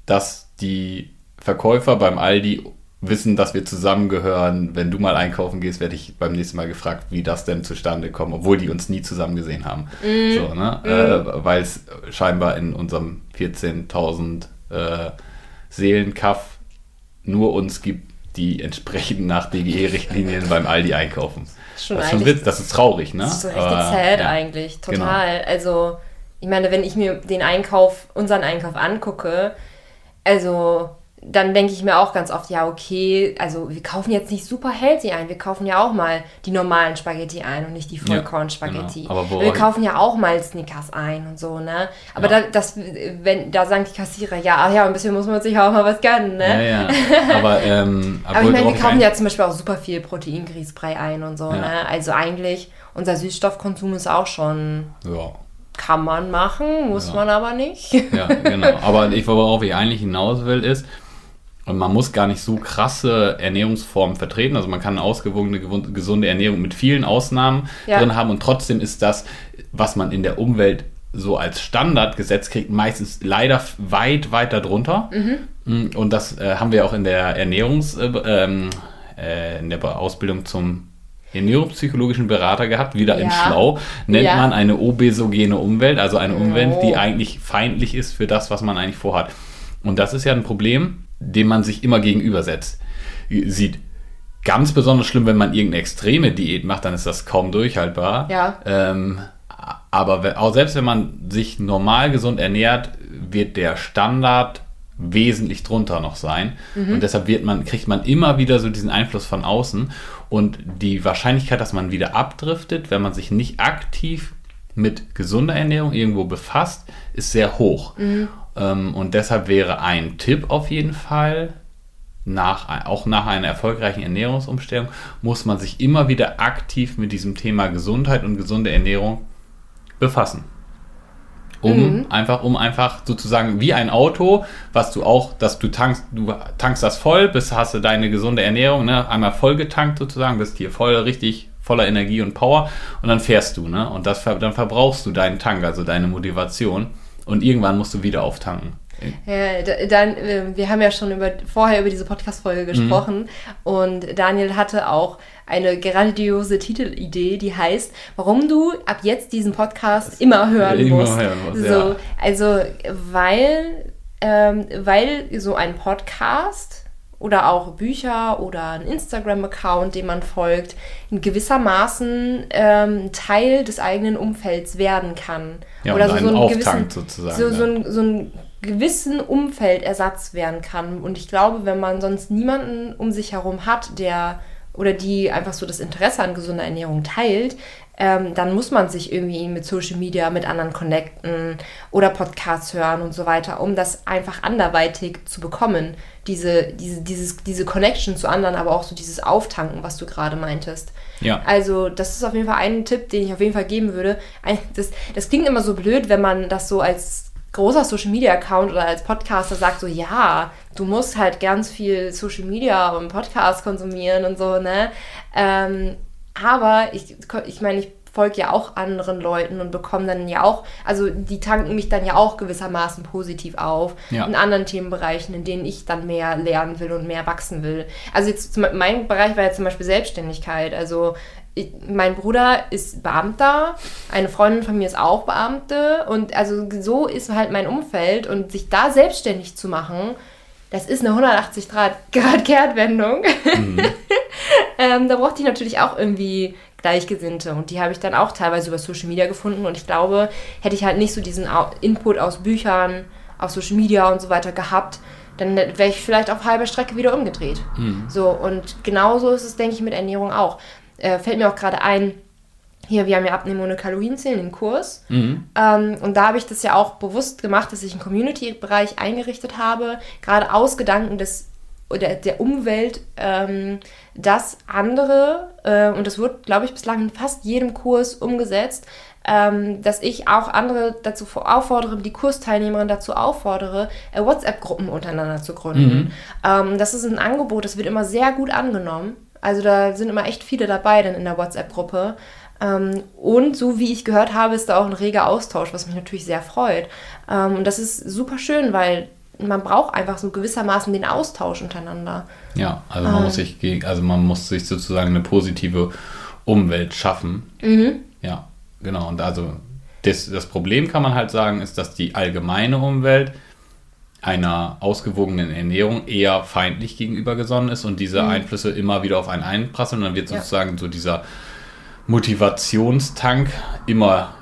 dass die Verkäufer beim Aldi wissen, dass wir zusammengehören. Wenn du mal einkaufen gehst, werde ich beim nächsten Mal gefragt, wie das denn zustande kommt, obwohl die uns nie zusammen gesehen haben. Mm. So, ne? Mm. Äh, Weil es scheinbar in unserem 14.000 äh, Seelenkaff nur uns gibt, die entsprechend nach DGE-Richtlinien beim Aldi einkaufen. Schon das, ist schon Witz, das ist traurig, ne? Das ist so richtig Aber, sad ja. eigentlich, total. Genau. Also, ich meine, wenn ich mir den Einkauf, unseren Einkauf angucke, also dann denke ich mir auch ganz oft, ja, okay, also wir kaufen jetzt nicht super healthy ein, wir kaufen ja auch mal die normalen Spaghetti ein und nicht die Vollkorn-Spaghetti. Ja, genau. Wir kaufen ja auch mal Snickers ein und so, ne? Aber ja. da, das, wenn, da sagen die Kassierer, ja, ach ja, ein bisschen muss man sich auch mal was gönnen, ne? Ja, ja. Aber, ähm, *laughs* aber ich meine, wir kaufen ja zum Beispiel auch super viel Proteingrießbrei ein und so, ne? Also eigentlich, unser Süßstoffkonsum ist auch schon... Ja kann man machen, muss ja. man aber nicht. Ja, genau. Aber ich, worauf ich eigentlich hinaus will, ist, man muss gar nicht so krasse Ernährungsformen vertreten. Also man kann eine ausgewogene, gesunde Ernährung mit vielen Ausnahmen ja. drin haben und trotzdem ist das, was man in der Umwelt so als Standard gesetzt kriegt, meistens leider weit, weit darunter. Mhm. Und das äh, haben wir auch in der Ernährungs, äh, ähm, äh, in der Ausbildung zum ernährungspsychologischen Berater gehabt, wieder ja. in Schlau, nennt ja. man eine obesogene Umwelt, also eine Umwelt, oh. die eigentlich feindlich ist für das, was man eigentlich vorhat. Und das ist ja ein Problem, dem man sich immer gegenübersetzt, sieht. Ganz besonders schlimm, wenn man irgendeine extreme Diät macht, dann ist das kaum durchhaltbar. Ja. Ähm, aber auch selbst wenn man sich normal gesund ernährt, wird der Standard wesentlich drunter noch sein. Mhm. Und deshalb wird man, kriegt man immer wieder so diesen Einfluss von außen. Und die Wahrscheinlichkeit, dass man wieder abdriftet, wenn man sich nicht aktiv mit gesunder Ernährung irgendwo befasst, ist sehr hoch. Mhm. Ähm, und deshalb wäre ein Tipp auf jeden Fall, nach, auch nach einer erfolgreichen Ernährungsumstellung, muss man sich immer wieder aktiv mit diesem Thema Gesundheit und gesunde Ernährung befassen. Um mhm. einfach, um einfach sozusagen wie ein Auto, was du auch, dass du tankst, du tankst das voll, bis hast du deine gesunde Ernährung, ne, einmal voll getankt sozusagen, bist hier voll richtig voller Energie und Power und dann fährst du, ne? Und das, dann verbrauchst du deinen Tank, also deine Motivation und irgendwann musst du wieder auftanken. Ja, dann, äh, wir haben ja schon über, vorher über diese Podcast-Folge mhm. gesprochen mhm. und Daniel hatte auch eine grandiose Titelidee, die heißt, warum du ab jetzt diesen Podcast das immer hören immer musst. Hören muss, so, ja. Also, weil, ähm, weil so ein Podcast oder auch Bücher oder ein Instagram-Account, dem man folgt, in gewissermaßen ähm, Teil des eigenen Umfelds werden kann. Ja, oder so, so einen gewissen, sozusagen. So, so, ein, so einen gewissen Umfeldersatz werden kann. Und ich glaube, wenn man sonst niemanden um sich herum hat, der oder die einfach so das Interesse an gesunder Ernährung teilt, ähm, dann muss man sich irgendwie mit Social Media mit anderen connecten oder Podcasts hören und so weiter, um das einfach anderweitig zu bekommen. Diese, diese, dieses, diese Connection zu anderen, aber auch so dieses Auftanken, was du gerade meintest. Ja. Also, das ist auf jeden Fall ein Tipp, den ich auf jeden Fall geben würde. Das, das klingt immer so blöd, wenn man das so als großer Social Media Account oder als Podcaster sagt so, ja, du musst halt ganz viel Social Media und Podcast konsumieren und so, ne? Ähm, aber ich, ich meine, ich folge ja auch anderen Leuten und bekomme dann ja auch, also die tanken mich dann ja auch gewissermaßen positiv auf ja. in anderen Themenbereichen, in denen ich dann mehr lernen will und mehr wachsen will. Also jetzt mein Bereich war ja zum Beispiel Selbstständigkeit. Also ich, mein Bruder ist Beamter, eine Freundin von mir ist auch Beamte und also so ist halt mein Umfeld und sich da selbstständig zu machen, das ist eine 180 Grad, Grad Kehrtwendung. Mhm. *laughs* ähm, da brauchte ich natürlich auch irgendwie Gleichgesinnte und die habe ich dann auch teilweise über Social Media gefunden und ich glaube, hätte ich halt nicht so diesen Input aus Büchern, aus Social Media und so weiter gehabt, dann wäre ich vielleicht auf halber Strecke wieder umgedreht. Mhm. So und genauso ist es, denke ich, mit Ernährung auch äh, fällt mir auch gerade ein, hier, wir haben ja Abnehmen ohne Kalorien zählen den Kurs. Mhm. Ähm, und da habe ich das ja auch bewusst gemacht, dass ich einen Community-Bereich eingerichtet habe, gerade aus Gedanken des oder der Umwelt, ähm, dass andere, äh, und das wird, glaube ich, bislang in fast jedem Kurs umgesetzt, ähm, dass ich auch andere dazu auffordere, die Kursteilnehmerinnen dazu auffordere, äh, WhatsApp-Gruppen untereinander zu gründen. Mhm. Ähm, das ist ein Angebot, das wird immer sehr gut angenommen. Also da sind immer echt viele dabei dann in der WhatsApp-Gruppe. Ähm, und so wie ich gehört habe, ist da auch ein reger Austausch, was mich natürlich sehr freut. Ähm, und das ist super schön, weil man braucht einfach so gewissermaßen den Austausch untereinander. Ja, also man, ähm. muss, sich, also man muss sich sozusagen eine positive Umwelt schaffen. Mhm. Ja, genau. Und also das, das Problem kann man halt sagen, ist, dass die allgemeine Umwelt einer ausgewogenen Ernährung eher feindlich gegenüber gesonnen ist und diese mhm. Einflüsse immer wieder auf einen einprasseln. Und dann wird sozusagen ja. so dieser Motivationstank immer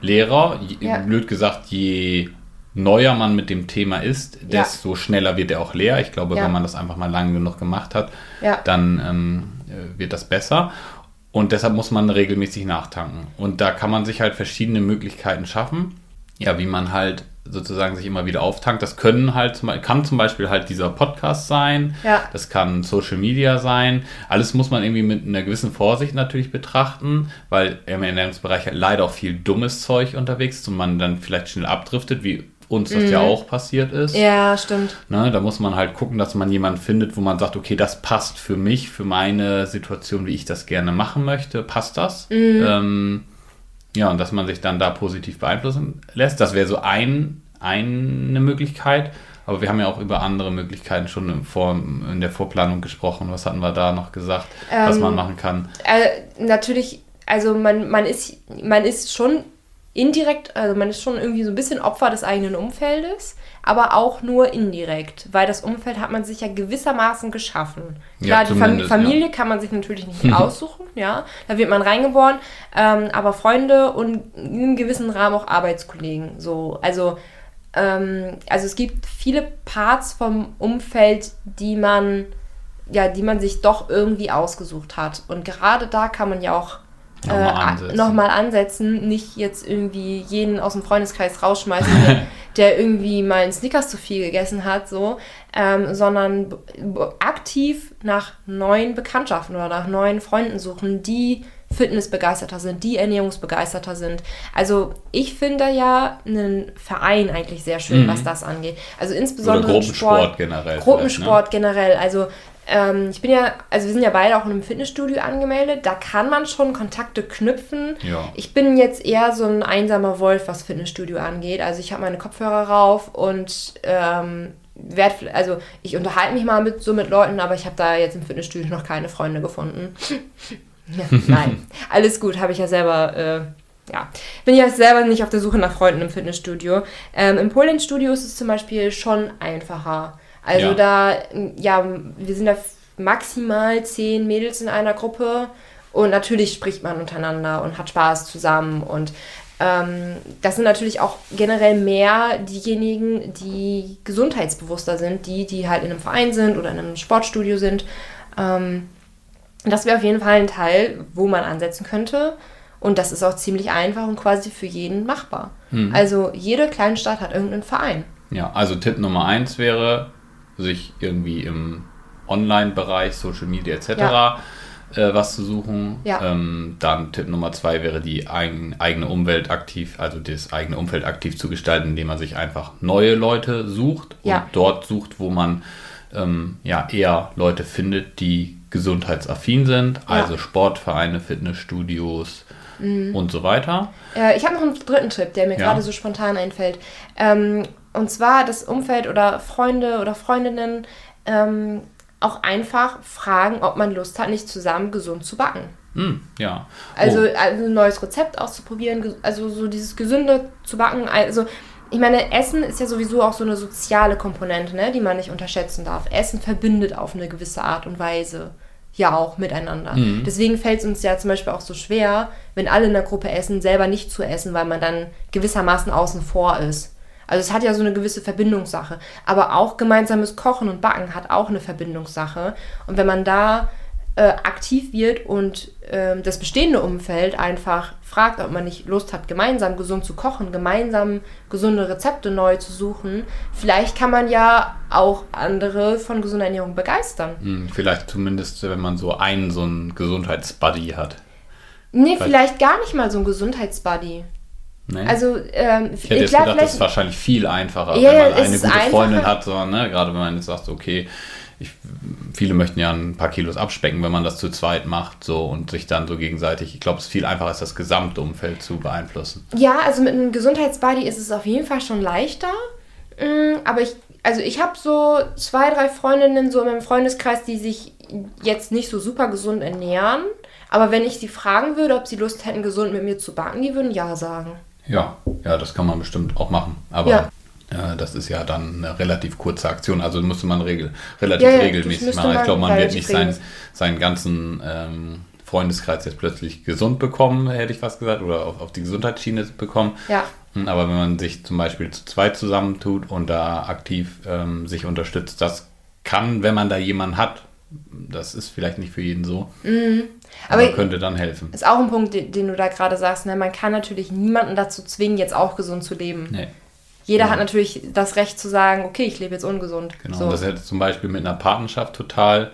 leerer. Ja. Blöd gesagt, je neuer man mit dem Thema ist, desto ja. schneller wird er auch leer. Ich glaube, ja. wenn man das einfach mal lange genug gemacht hat, dann ähm, äh, wird das besser. Und deshalb muss man regelmäßig nachtanken. Und da kann man sich halt verschiedene Möglichkeiten schaffen, ja, wie man halt sozusagen sich immer wieder auftankt. Das können halt, kann zum Beispiel halt dieser Podcast sein, ja. das kann Social Media sein. Alles muss man irgendwie mit einer gewissen Vorsicht natürlich betrachten, weil im Ernährungsbereich halt leider auch viel dummes Zeug unterwegs ist und man dann vielleicht schnell abdriftet, wie uns das mhm. ja auch passiert ist. Ja, stimmt. Ne, da muss man halt gucken, dass man jemanden findet, wo man sagt, okay, das passt für mich, für meine Situation, wie ich das gerne machen möchte, passt das. Mhm. Ähm, ja, und dass man sich dann da positiv beeinflussen lässt. Das wäre so ein, eine Möglichkeit. Aber wir haben ja auch über andere Möglichkeiten schon in, Vor in der Vorplanung gesprochen. Was hatten wir da noch gesagt, ähm, was man machen kann? Äh, natürlich, also man, man, ist, man ist schon indirekt, also man ist schon irgendwie so ein bisschen Opfer des eigenen Umfeldes, aber auch nur indirekt, weil das Umfeld hat man sich ja gewissermaßen geschaffen. Klar, ja, die Fam Familie ja. kann man sich natürlich nicht *laughs* aussuchen, ja, da wird man reingeboren, ähm, aber Freunde und in einem gewissen Rahmen auch Arbeitskollegen, so, also ähm, also es gibt viele Parts vom Umfeld, die man ja, die man sich doch irgendwie ausgesucht hat und gerade da kann man ja auch nochmal äh, ansetzen. Noch ansetzen, nicht jetzt irgendwie jeden aus dem Freundeskreis rausschmeißen, *laughs* der, irgendwie mal einen Snickers zu viel gegessen hat, so, ähm, sondern aktiv nach neuen Bekanntschaften oder nach neuen Freunden suchen, die Fitnessbegeisterter sind, die Ernährungsbegeisterter sind. Also ich finde ja einen Verein eigentlich sehr schön, mhm. was das angeht. Also insbesondere Oder Gruppensport Sport, generell. Gruppensport ne? generell. Also ähm, ich bin ja, also wir sind ja beide auch in einem Fitnessstudio angemeldet. Da kann man schon Kontakte knüpfen. Ja. Ich bin jetzt eher so ein einsamer Wolf, was Fitnessstudio angeht. Also ich habe meine Kopfhörer rauf und ähm, werd, also ich unterhalte mich mal mit so mit Leuten, aber ich habe da jetzt im Fitnessstudio noch keine Freunde gefunden. *laughs* ja, nein, *laughs* alles gut, habe ich ja selber. Äh, ja, bin ja selber nicht auf der Suche nach Freunden im Fitnessstudio. Ähm, Im Polen-Studio ist es zum Beispiel schon einfacher also ja. da, ja, wir sind da maximal zehn Mädels in einer Gruppe und natürlich spricht man untereinander und hat Spaß zusammen und ähm, das sind natürlich auch generell mehr diejenigen, die gesundheitsbewusster sind, die, die halt in einem Verein sind oder in einem Sportstudio sind. Ähm, das wäre auf jeden Fall ein Teil, wo man ansetzen könnte. Und das ist auch ziemlich einfach und quasi für jeden machbar. Mhm. Also jede Kleinstadt hat irgendeinen Verein. Ja, also Tipp Nummer eins wäre, sich irgendwie im Online-Bereich, Social Media etc. Ja. Äh, was zu suchen. Ja. Ähm, dann Tipp Nummer zwei wäre die eigen, eigene Umwelt aktiv, also das eigene Umfeld aktiv zu gestalten, indem man sich einfach neue Leute sucht ja. und dort sucht, wo man ähm, ja eher Leute findet, die gesundheitsaffin sind, also Sportvereine, Fitnessstudios, mhm. und so weiter. Äh, ich habe noch einen dritten Tipp, der mir ja. gerade so spontan einfällt. Ähm, und zwar das Umfeld oder Freunde oder Freundinnen ähm, auch einfach fragen, ob man Lust hat, nicht zusammen gesund zu backen. Mm, ja. Also, oh. also ein neues Rezept auszuprobieren, also so dieses Gesünde zu backen. Also ich meine, Essen ist ja sowieso auch so eine soziale Komponente, ne, die man nicht unterschätzen darf. Essen verbindet auf eine gewisse Art und Weise ja auch miteinander. Mhm. Deswegen fällt es uns ja zum Beispiel auch so schwer, wenn alle in der Gruppe essen, selber nicht zu essen, weil man dann gewissermaßen außen vor ist. Also es hat ja so eine gewisse Verbindungssache. Aber auch gemeinsames Kochen und Backen hat auch eine Verbindungssache. Und wenn man da äh, aktiv wird und äh, das bestehende Umfeld einfach fragt, ob man nicht Lust hat, gemeinsam gesund zu kochen, gemeinsam gesunde Rezepte neu zu suchen, vielleicht kann man ja auch andere von gesunder Ernährung begeistern. Hm, vielleicht zumindest, wenn man so einen, so einen Gesundheitsbuddy hat. Nee, vielleicht, vielleicht gar nicht mal so ein Gesundheitsbuddy. Nee. Also, ähm, ich hätte jetzt klar, gedacht, das ist wahrscheinlich viel einfacher, ja, wenn man eine gute. Freundin hat, so, ne? gerade wenn man jetzt sagt, okay, ich, viele möchten ja ein paar Kilos abspecken, wenn man das zu zweit macht so und sich dann so gegenseitig, ich glaube, es ist viel einfacher, ist das Gesamtumfeld zu beeinflussen. Ja, also mit einem Gesundheitsbody ist es auf jeden Fall schon leichter, mm, aber ich, also ich habe so zwei, drei Freundinnen so in meinem Freundeskreis, die sich jetzt nicht so super gesund ernähren, aber wenn ich sie fragen würde, ob sie Lust hätten, gesund mit mir zu backen, die würden ja sagen. Ja, ja, das kann man bestimmt auch machen. Aber ja. Das ist ja dann eine relativ kurze Aktion. Also müsste man regel, relativ ja, ja, regelmäßig machen. Ich glaube, man wird nicht sein, seinen ganzen ähm, Freundeskreis jetzt plötzlich gesund bekommen, hätte ich fast gesagt, oder auf, auf die Gesundheitsschiene bekommen. Ja. Hm, aber wenn man sich zum Beispiel zu zweit zusammentut und da aktiv ähm, sich unterstützt, das kann, wenn man da jemanden hat, das ist vielleicht nicht für jeden so. Mhm. Aber, aber könnte dann helfen. Ist auch ein Punkt, den, den du da gerade sagst. Ne? Man kann natürlich niemanden dazu zwingen, jetzt auch gesund zu leben. Nee. Jeder genau. hat natürlich das Recht zu sagen, okay, ich lebe jetzt ungesund. Genau, so. und das hätte zum Beispiel mit einer Partnerschaft total,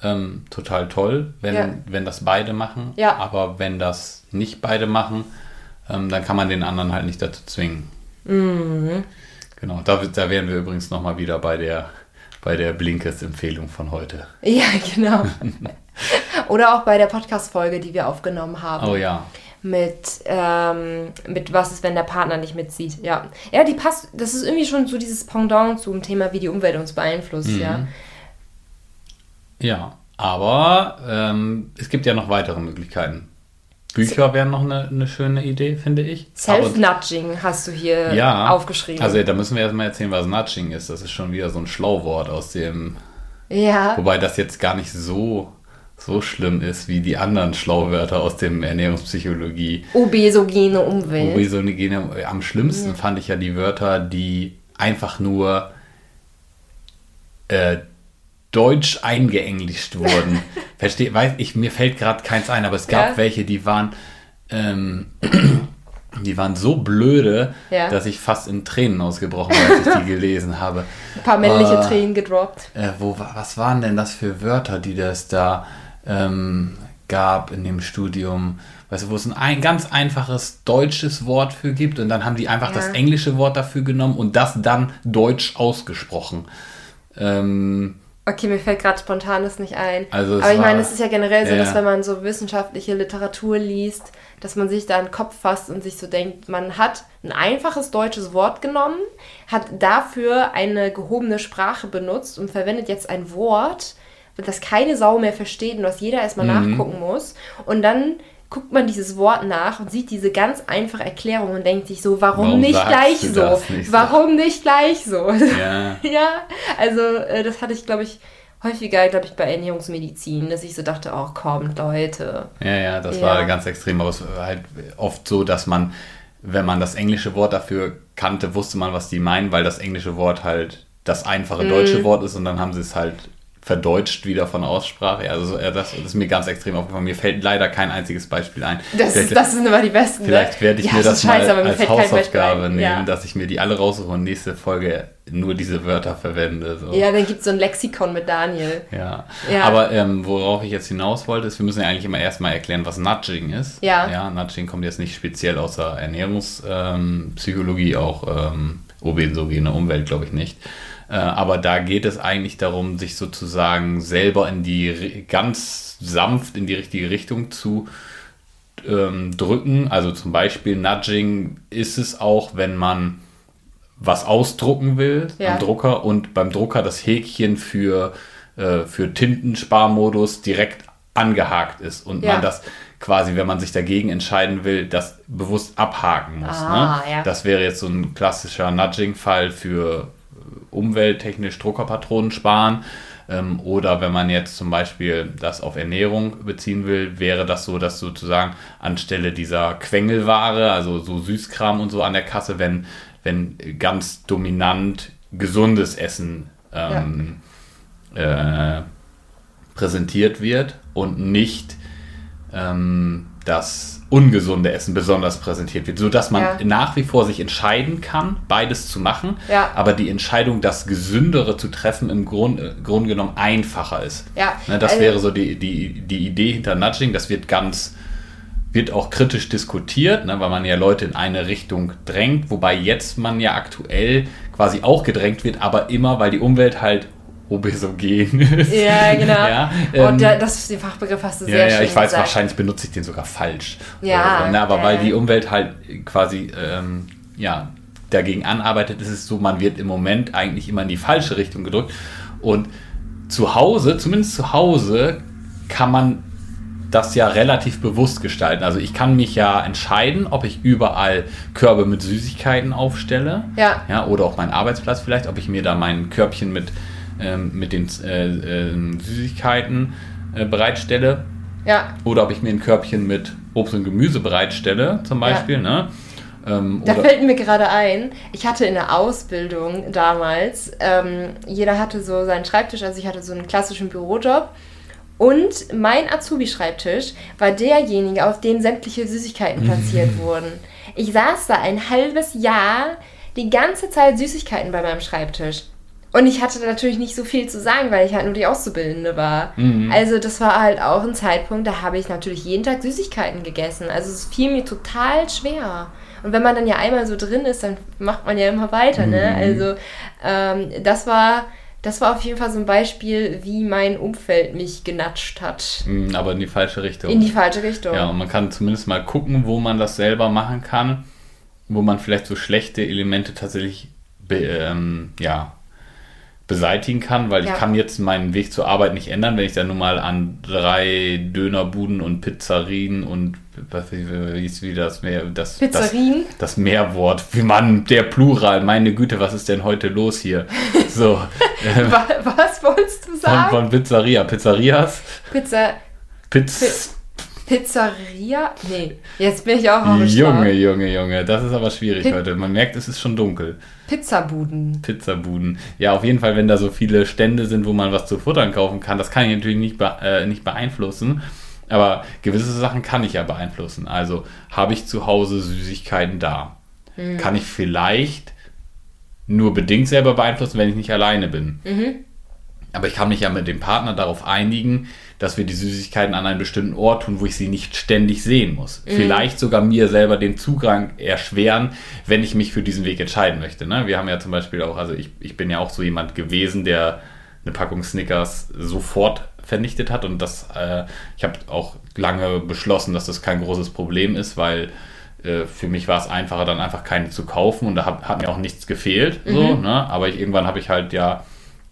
ähm, total toll, wenn, ja. wenn das beide machen. Ja. Aber wenn das nicht beide machen, ähm, dann kann man den anderen halt nicht dazu zwingen. Mhm. Genau, da, da wären wir übrigens nochmal wieder bei der, bei der Blinkes-Empfehlung von heute. Ja, *laughs* genau. Oder auch bei der Podcast-Folge, die wir aufgenommen haben. Oh ja. Mit, ähm, mit was ist, wenn der Partner nicht mitzieht. Ja. Ja, die passt, das ist irgendwie schon so dieses Pendant zum Thema, wie die Umwelt uns beeinflusst, mhm. ja. Ja, aber ähm, es gibt ja noch weitere Möglichkeiten. Bücher wären noch eine, eine schöne Idee, finde ich. Self-Nudging hast du hier ja, aufgeschrieben. Also da müssen wir erstmal erzählen, was Nudging ist. Das ist schon wieder so ein Schlauwort aus dem. Ja. Wobei das jetzt gar nicht so so schlimm ist wie die anderen Schlauwörter aus dem Ernährungspsychologie. Obesogene Umwelt. Obesogene, am schlimmsten ja. fand ich ja die Wörter, die einfach nur äh, deutsch eingeenglischt *laughs* wurden. Verstehe, weiß ich, mir fällt gerade keins ein, aber es gab ja. welche, die waren, ähm, *clears throat* die waren so blöde, ja. dass ich fast in Tränen ausgebrochen bin, als ich die *laughs* gelesen habe. Ein paar männliche äh, Tränen gedroppt. Äh, wo, was waren denn das für Wörter, die das da ähm, gab in dem Studium, weißt du, wo es ein, ein, ganz einfaches deutsches Wort für gibt und dann haben die einfach ja. das englische Wort dafür genommen und das dann deutsch ausgesprochen. Ähm, okay, mir fällt gerade spontan das nicht ein. Also Aber ich meine, es ist ja generell so, ja, dass wenn man so wissenschaftliche Literatur liest, dass man sich da einen Kopf fasst und sich so denkt, man hat ein einfaches deutsches Wort genommen, hat dafür eine gehobene Sprache benutzt und verwendet jetzt ein Wort, das keine Sau mehr versteht und was jeder erstmal mhm. nachgucken muss. Und dann guckt man dieses Wort nach und sieht diese ganz einfache Erklärung und denkt sich so, warum, warum nicht gleich so? Nicht warum so? nicht gleich so? Ja, *laughs* ja also äh, das hatte ich, glaube ich, häufiger, glaube ich, bei Ernährungsmedizin, dass ich so dachte, oh, kommt, Leute. Ja, ja, das ja. war ganz extrem, aber es war halt oft so, dass man, wenn man das englische Wort dafür kannte, wusste man, was die meinen, weil das englische Wort halt das einfache deutsche mm. Wort ist und dann haben sie es halt verdeutscht wieder von Aussprache. Also das, das, ist mir ganz extrem aufgefallen. Mir fällt leider kein einziges Beispiel ein. Das, das sind immer die besten. Ne? Vielleicht werde ich ja, mir das scheiße, mal als Hausaufgabe nehmen, ja. dass ich mir die alle raussuche und nächste Folge nur diese Wörter verwende. So. Ja, dann gibt es so ein Lexikon mit Daniel. Ja, ja. aber ähm, worauf ich jetzt hinaus wollte, ist, wir müssen ja eigentlich immer erstmal erklären, was Nudging ist. Ja. ja Nudging kommt jetzt nicht speziell aus der Ernährungspsychologie, ähm, auch ähm, obesogene Umwelt, glaube ich nicht. Äh, aber da geht es eigentlich darum, sich sozusagen selber in die ganz sanft in die richtige Richtung zu ähm, drücken. Also zum Beispiel Nudging ist es auch, wenn man was ausdrucken will ja. am Drucker und beim Drucker das Häkchen für, äh, für Tintensparmodus direkt angehakt ist und ja. man das quasi, wenn man sich dagegen entscheiden will, das bewusst abhaken muss. Ah, ne? ja. Das wäre jetzt so ein klassischer Nudging-Fall für umwelttechnisch Druckerpatronen sparen. Ähm, oder wenn man jetzt zum Beispiel das auf Ernährung beziehen will, wäre das so, dass sozusagen anstelle dieser Quengelware, also so Süßkram und so an der Kasse, wenn, wenn ganz dominant gesundes Essen ähm, ja. äh, präsentiert wird und nicht ähm, das ungesunde Essen besonders präsentiert wird, sodass man Ja. nach wie vor sich entscheiden kann, beides zu machen, Ja. aber die Entscheidung, das Gesündere zu treffen, im Grund, Grunde genommen einfacher ist. Ja, Ne, das also- wäre so die, die, die Idee hinter Nudging, das wird ganz wird auch kritisch diskutiert, ne, weil man ja Leute in eine Richtung drängt, wobei jetzt man ja aktuell quasi auch gedrängt wird, aber immer, weil die Umwelt halt obesogen ist. Ja, genau. *laughs* Ja, ähm, und da, das, den Fachbegriff hast du ja, sehr ja, schön ich weiß, gesagt. wahrscheinlich benutze ich den sogar falsch. Ja, so, ne, aber äh. weil die Umwelt halt quasi, ähm, ja, dagegen anarbeitet, ist es so, man wird im Moment eigentlich immer in die falsche Richtung gedrückt. Und zu Hause, zumindest zu Hause, kann man das ja relativ bewusst gestalten. Also ich kann mich ja entscheiden, ob ich überall Körbe mit Süßigkeiten aufstelle. Ja. ja oder auch meinen Arbeitsplatz vielleicht, ob ich mir da mein Körbchen mit, ähm, mit den äh, äh, Süßigkeiten äh, bereitstelle Ja, oder ob ich mir ein Körbchen mit Obst und Gemüse bereitstelle, zum Beispiel. Ne? Ähm, da fällt mir gerade ein, ich hatte in der Ausbildung damals, ähm, jeder hatte so seinen Schreibtisch, also ich hatte so einen klassischen Bürojob. Und mein Azubi-Schreibtisch war derjenige, auf dem sämtliche Süßigkeiten platziert *laughs* wurden. Ich saß da ein halbes Jahr die ganze Zeit Süßigkeiten bei meinem Schreibtisch. Und ich hatte natürlich nicht so viel zu sagen, weil ich halt nur die Auszubildende war. Also das war halt auch ein Zeitpunkt, da habe ich natürlich jeden Tag Süßigkeiten gegessen. Also es fiel mir total schwer. Und wenn man dann ja einmal so drin ist, dann macht man ja immer weiter. Ne? Also ähm, das war das war auf jeden Fall so ein Beispiel, wie mein Umfeld mich genatscht hat. Mh, aber in die falsche Richtung. In die falsche Richtung. ja, und man kann zumindest mal gucken, wo man das selber machen kann, wo man vielleicht so schlechte Elemente tatsächlich ähm, ja, beseitigen kann, weil Ja. ich kann jetzt meinen Weg zur Arbeit nicht ändern, wenn ich dann nun mal an drei Dönerbuden und Pizzerien und was ist wie das mehr das Pizzerien? das, das Mehrwort wie man der Plural meine Güte was ist denn heute los hier *laughs* so Wa- Was wolltest du von, sagen? von Pizzeria Pizzerias Pizza, Pizz Pizzeria? Nee, jetzt bin ich auch auf Junge. Junge Junge das ist aber schwierig Pi- heute man merkt es ist schon dunkel Pizzabuden. Pizzabuden. Ja, auf jeden Fall, wenn da so viele Stände sind, wo man was zu futtern kaufen kann, das kann ich natürlich nicht, be äh, nicht beeinflussen. Aber gewisse Sachen kann ich ja beeinflussen. Also habe ich zu Hause Süßigkeiten da. Kann ich vielleicht nur bedingt selber beeinflussen, wenn ich nicht alleine bin. Aber ich kann mich ja mit dem Partner darauf einigen, dass wir die Süßigkeiten an einen bestimmten Ort tun, wo ich sie nicht ständig sehen muss. Vielleicht sogar mir selber den Zugang erschweren, wenn ich mich für diesen Weg entscheiden möchte. Ne? Wir haben ja zum Beispiel auch, also ich, ich bin ja auch so jemand gewesen, der eine Packung Snickers sofort vernichtet hat und das, äh, ich habe auch lange beschlossen, dass das kein großes Problem ist, weil äh, für mich war es einfacher, dann einfach keine zu kaufen und da hat, hat mir auch nichts gefehlt. So, ne? Aber ich, irgendwann habe ich halt ja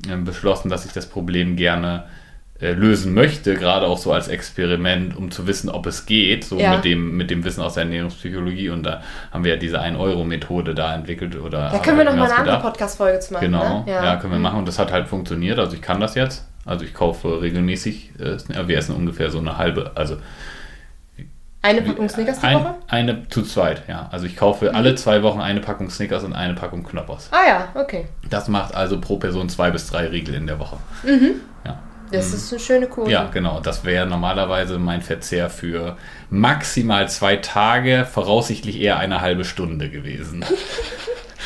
äh, beschlossen, dass ich das Problem gerne lösen möchte, gerade auch so als Experiment, um zu wissen, ob es geht, so Ja. mit, dem, mit dem Wissen aus der Ernährungspsychologie. Und da haben wir ja diese 1-Euro-Methode da entwickelt. Oder Da können wir noch haben mal eine andere. Podcast-Folge zu machen. Genau, ne? ja. können wir machen. Und das hat halt funktioniert. Also ich kann das jetzt. Also ich kaufe regelmäßig, äh, Sn- wir essen ungefähr so eine halbe, also Eine Packung Snickers die ein, Woche? eine zu zweit, ja. Also ich kaufe alle zwei Wochen eine Packung Snickers und eine Packung Knoppers. Ah ja, okay. Das macht also pro Person zwei bis drei Riegel in der Woche. Ja. Das ist eine schöne Quote. Mhm. Ja, genau. Das wäre normalerweise mein Verzehr für maximal zwei Tage, voraussichtlich eher eine halbe Stunde gewesen. *laughs*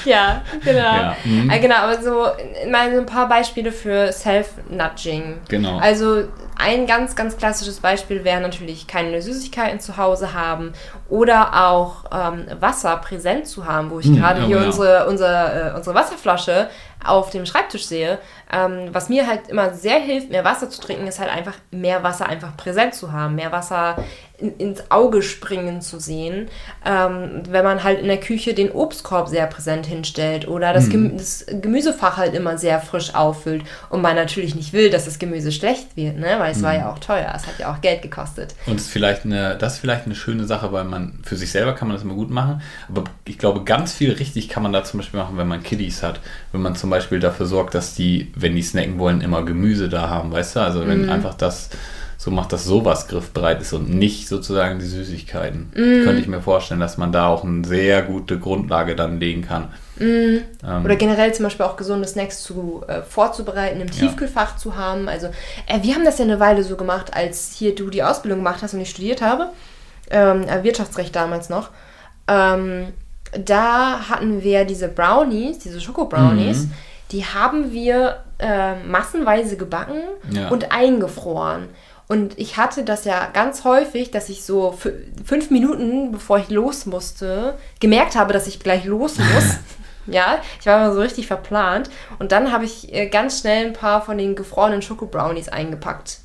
Ja, genau. Ja, mhm. Äh, genau, aber so mal so ein paar Beispiele für Self-Nudging. Genau. Also ein ganz, ganz klassisches Beispiel wäre natürlich keine Süßigkeiten zu Hause haben oder auch ähm, Wasser präsent zu haben, wo ich Hm, gerade oh hier ja. unsere, unsere, äh, unsere Wasserflasche auf dem Schreibtisch sehe. Ähm, was mir halt immer sehr hilft, mehr Wasser zu trinken, ist halt einfach mehr Wasser einfach präsent zu haben, mehr Wasser in, ins Auge springen zu sehen. Ähm, wenn man halt in der Küche den Obstkorb sehr präsent hinstellt oder das, Gemü das Gemüsefach halt immer sehr frisch auffüllt und man natürlich nicht will, dass das Gemüse schlecht wird, ne? weil es war ja auch teuer, es hat ja auch Geld gekostet. Und es ist vielleicht eine, das ist vielleicht eine schöne Sache, weil man für sich selber kann man das immer gut machen. Aber ich glaube, ganz viel richtig kann man da zum Beispiel machen, wenn man Kiddies hat. Wenn man zum Beispiel dafür sorgt, dass die, wenn die snacken wollen, immer Gemüse da haben, weißt du? Also wenn einfach das so macht, dass sowas griffbereit ist und nicht sozusagen die Süßigkeiten. Mm. Könnte ich mir vorstellen, dass man da auch eine sehr gute Grundlage dann legen kann. Mm. Ähm, Oder generell zum Beispiel auch gesunde Snacks zu, äh, vorzubereiten, im Tiefkühlfach ja. zu haben. Also äh, wir haben das ja eine Weile so gemacht, als hier du die Ausbildung gemacht hast und ich studiert habe. Ähm, äh, Wirtschaftsrecht damals noch. Ähm, da hatten wir diese Brownies, diese Schoko-Brownies. Mm die haben wir äh, massenweise gebacken ja. und eingefroren. Und ich hatte das ja ganz häufig, dass ich so fünf Minuten, bevor ich los musste, gemerkt habe, dass ich gleich los muss. *laughs* ja, ich war immer so richtig verplant. Und dann habe ich äh, ganz schnell ein paar von den gefrorenen Schoko-Brownies eingepackt.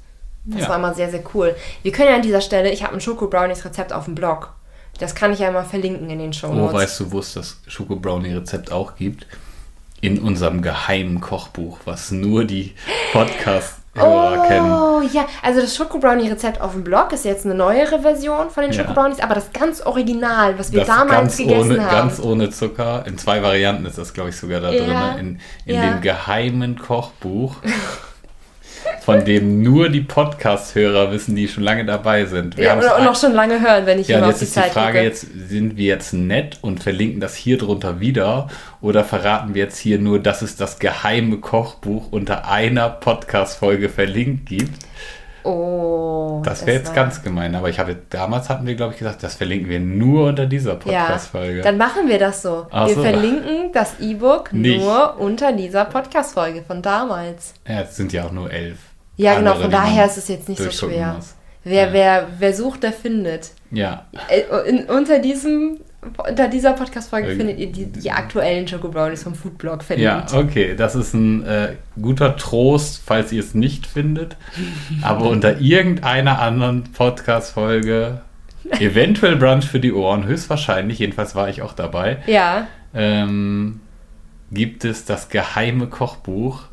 Das ja. war immer sehr, sehr cool. Wir können ja an dieser Stelle, ich habe ein Schoko-Brownies-Rezept auf dem Blog. Das kann ich ja mal verlinken in den Show Notes. Wo weißt du, wo es das Schoko-Brownie-Rezept auch gibt? In unserem geheimen Kochbuch, was nur die Podcast-Hörer oh, kennen. Oh ja, also das Schoko-Brownie-Rezept auf dem Blog ist jetzt eine neuere Version von den ja. Schoko-Brownies, aber das ganz Original, was wir das damals gegessen ohne, haben. Ganz ohne Zucker. In zwei Varianten ist das, glaube ich, sogar da ja. drin. In, in ja. dem geheimen Kochbuch. *laughs* von dem nur die Podcast-Hörer wissen, die schon lange dabei sind. Wir ja, und noch schon lange hören, wenn ich ja, immer jetzt auf die ist Zeit die Frage, jetzt sind wir jetzt nett und verlinken das hier drunter wieder oder verraten wir jetzt hier nur, dass es das geheime Kochbuch unter einer Podcast-Folge verlinkt gibt? Oh. Das wäre jetzt ganz gemein, aber ich habe damals hatten wir, glaube ich, gesagt, das verlinken wir nur unter dieser Podcast-Folge. Ja, dann machen wir das so. Ach wir so. verlinken das E-Book nur unter dieser Podcast-Folge von damals. Ja, es sind ja auch nur elf. Ja, genau, von daher ist es jetzt nicht so schwer. Muss. Wer, ja. wer, wer sucht, der findet. Ja. Äh, in, unter diesem unter dieser Podcast-Folge findet ihr die, die aktuellen Choco Brownies vom Foodblog verlinkt. Ja, okay. Das ist ein äh, guter Trost, falls ihr es nicht findet. Aber *laughs* unter irgendeiner anderen Podcast-Folge, *laughs* eventuell Brunch für die Ohren, höchstwahrscheinlich, jedenfalls war ich auch dabei, ja. ähm, gibt es das geheime Kochbuch,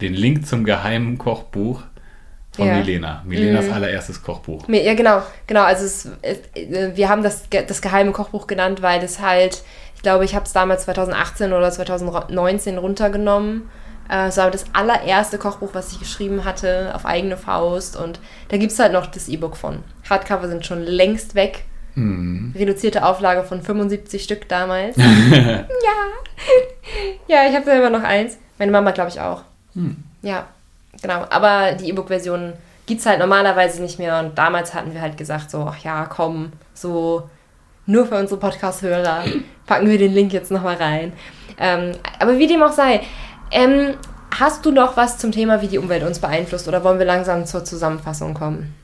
den Link zum geheimen Kochbuch von ja. Milena. Milenas mhm. allererstes Kochbuch. Ja, genau. Genau, also es, äh, wir haben das, das geheime Kochbuch genannt, weil es halt, ich glaube, ich habe es damals 2018 oder 2019 runtergenommen. Äh, es war das allererste Kochbuch, was ich geschrieben hatte, auf eigene Faust. Und da gibt es halt noch das E-Book von. Hardcover sind schon längst weg. Mhm. Reduzierte Auflage von 75 Stück damals. *laughs* ja. *laughs* Ja, ich habe selber noch eins. Meine Mama, glaube ich, auch. Mhm. Ja genau. Aber die E-Book-Version gibt es halt normalerweise nicht mehr. Und damals hatten wir halt gesagt, so, ach ja, komm, so nur für unsere Podcast-Hörer *clears throat* packen wir den Link jetzt nochmal rein. Ähm, aber wie dem auch sei, ähm, hast du noch was zum Thema, wie die Umwelt uns beeinflusst oder wollen wir langsam zur Zusammenfassung kommen?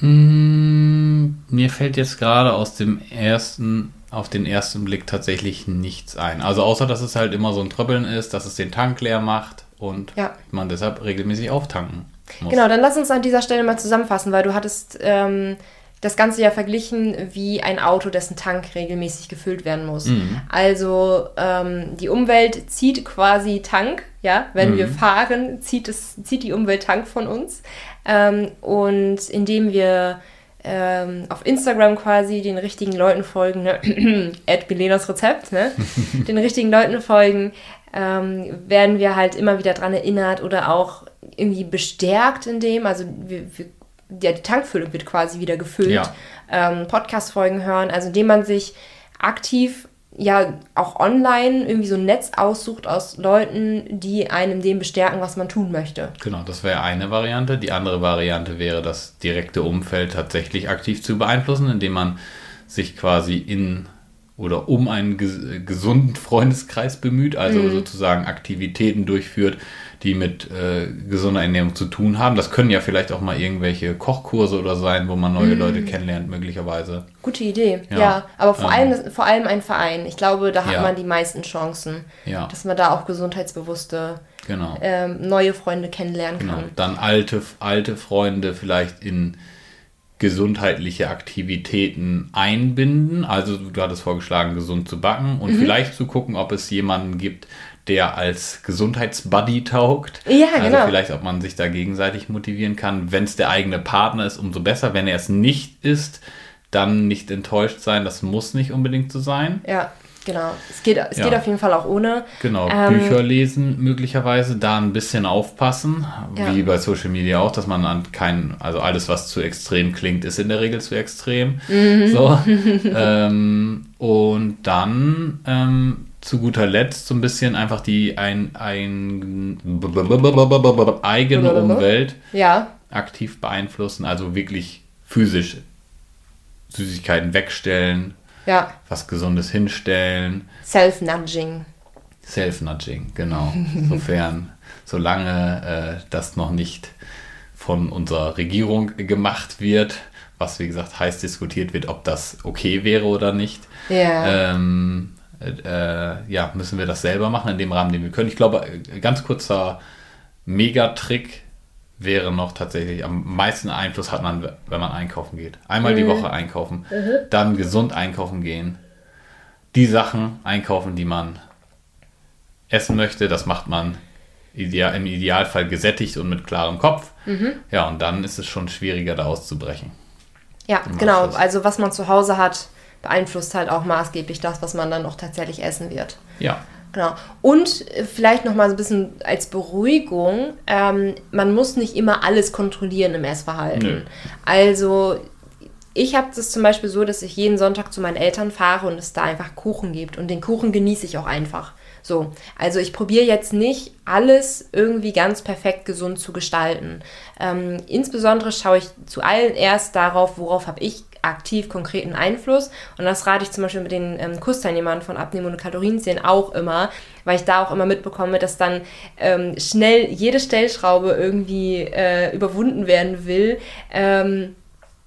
Mm, mir fällt jetzt gerade aus dem ersten, auf den ersten Blick tatsächlich nichts ein. Also außer, dass es halt immer so ein Tröppeln ist, dass es den Tank leer macht und ja. man deshalb regelmäßig auftanken muss. Genau, dann lass uns an dieser Stelle mal zusammenfassen, weil du hattest ähm, das Ganze ja verglichen wie ein Auto, dessen Tank regelmäßig gefüllt werden muss. Mhm. Also ähm, die Umwelt zieht quasi Tank, ja, wenn mhm. wir fahren, zieht, es, zieht die Umwelt Tank von uns. Ähm, und indem wir ähm, auf Instagram quasi den richtigen Leuten folgen, ne? *clears throat* Rezept, ne? *laughs* den richtigen Leuten folgen, ähm, werden wir halt immer wieder daran erinnert oder auch irgendwie bestärkt in dem. Also wir, wir, ja, die Tankfüllung wird quasi wieder gefüllt. Ja. Ähm, Podcast-Folgen hören, also indem man sich aktiv ja auch online irgendwie so ein Netz aussucht aus Leuten, die einem dem bestärken, was man tun möchte. Genau, das wäre eine Variante. Die andere Variante wäre, das direkte Umfeld tatsächlich aktiv zu beeinflussen, indem man sich quasi in oder um einen gesunden Freundeskreis bemüht, also mhm. sozusagen Aktivitäten durchführt, die mit äh, gesunder Ernährung zu tun haben. Das können ja vielleicht auch mal irgendwelche Kochkurse oder sein, wo man neue mhm. Leute kennenlernt, möglicherweise. Gute Idee, ja. ja aber vor, ähm, allem, vor allem ein Verein. Ich glaube, da hat ja. man die meisten Chancen, ja. dass man da auch gesundheitsbewusste genau. ähm, neue Freunde kennenlernen genau. kann. Dann alte, alte Freunde vielleicht in gesundheitliche Aktivitäten einbinden. Also du hattest vorgeschlagen, gesund zu backen und mhm. vielleicht zu gucken, ob es jemanden gibt, der als Gesundheitsbuddy taugt. Ja, also genau. vielleicht, ob man sich da gegenseitig motivieren kann. Wenn es der eigene Partner ist, umso besser. Wenn er es nicht ist, dann nicht enttäuscht sein. Das muss nicht unbedingt so sein. Ja. Genau, es geht, es ja. geht auf jeden Fall auch ohne. Genau, ähm, Bücher lesen möglicherweise, da ein bisschen aufpassen, ja. wie bei Social Media auch, dass man an kein, also alles, was zu extrem klingt, ist in der Regel zu extrem. Mhm. So. *laughs* ähm, und dann ähm, zu guter Letzt so ein bisschen einfach die ein, ein eigene Umwelt ja. aktiv beeinflussen, also wirklich physisch Süßigkeiten wegstellen, ja. was Gesundes hinstellen. Self-Nudging. Self-Nudging, genau. Sofern, *laughs* solange äh, das noch nicht von unserer Regierung gemacht wird, was wie gesagt heiß diskutiert wird, ob das okay wäre oder nicht. Ja. Ähm, äh, ja, müssen wir das selber machen in dem Rahmen, den wir können. Ich glaube, äh, ganz kurzer Megatrick wäre noch tatsächlich am meisten Einfluss hat man, wenn man einkaufen geht. Einmal mhm. die Woche einkaufen, mhm. dann gesund einkaufen gehen. Die Sachen einkaufen, die man essen möchte, das macht man ideal, im Idealfall gesättigt und mit klarem Kopf. Mhm. Ja, und dann ist es schon schwieriger, da auszubrechen. Ja, genau. Also was man zu Hause hat, beeinflusst halt auch maßgeblich das, was man dann noch tatsächlich essen wird. Ja. Genau. Und äh, vielleicht noch mal so ein bisschen als Beruhigung, ähm, man muss nicht immer alles kontrollieren im Essverhalten. Nö. Also ich habe das zum Beispiel so, dass ich jeden Sonntag zu meinen Eltern fahre und es da einfach Kuchen gibt. Und den Kuchen genieße ich auch einfach. So, also ich probiere jetzt nicht alles irgendwie ganz perfekt gesund zu gestalten. Ähm, insbesondere schaue ich zu allen erst darauf, worauf habe ich aktiv konkreten Einfluss. Und das rate ich zum Beispiel mit den ähm, Kursteilnehmern von Abnehmen und Kalorienzählen auch immer, weil ich da auch immer mitbekomme, dass dann ähm, schnell jede Stellschraube irgendwie äh, überwunden werden will. Ähm,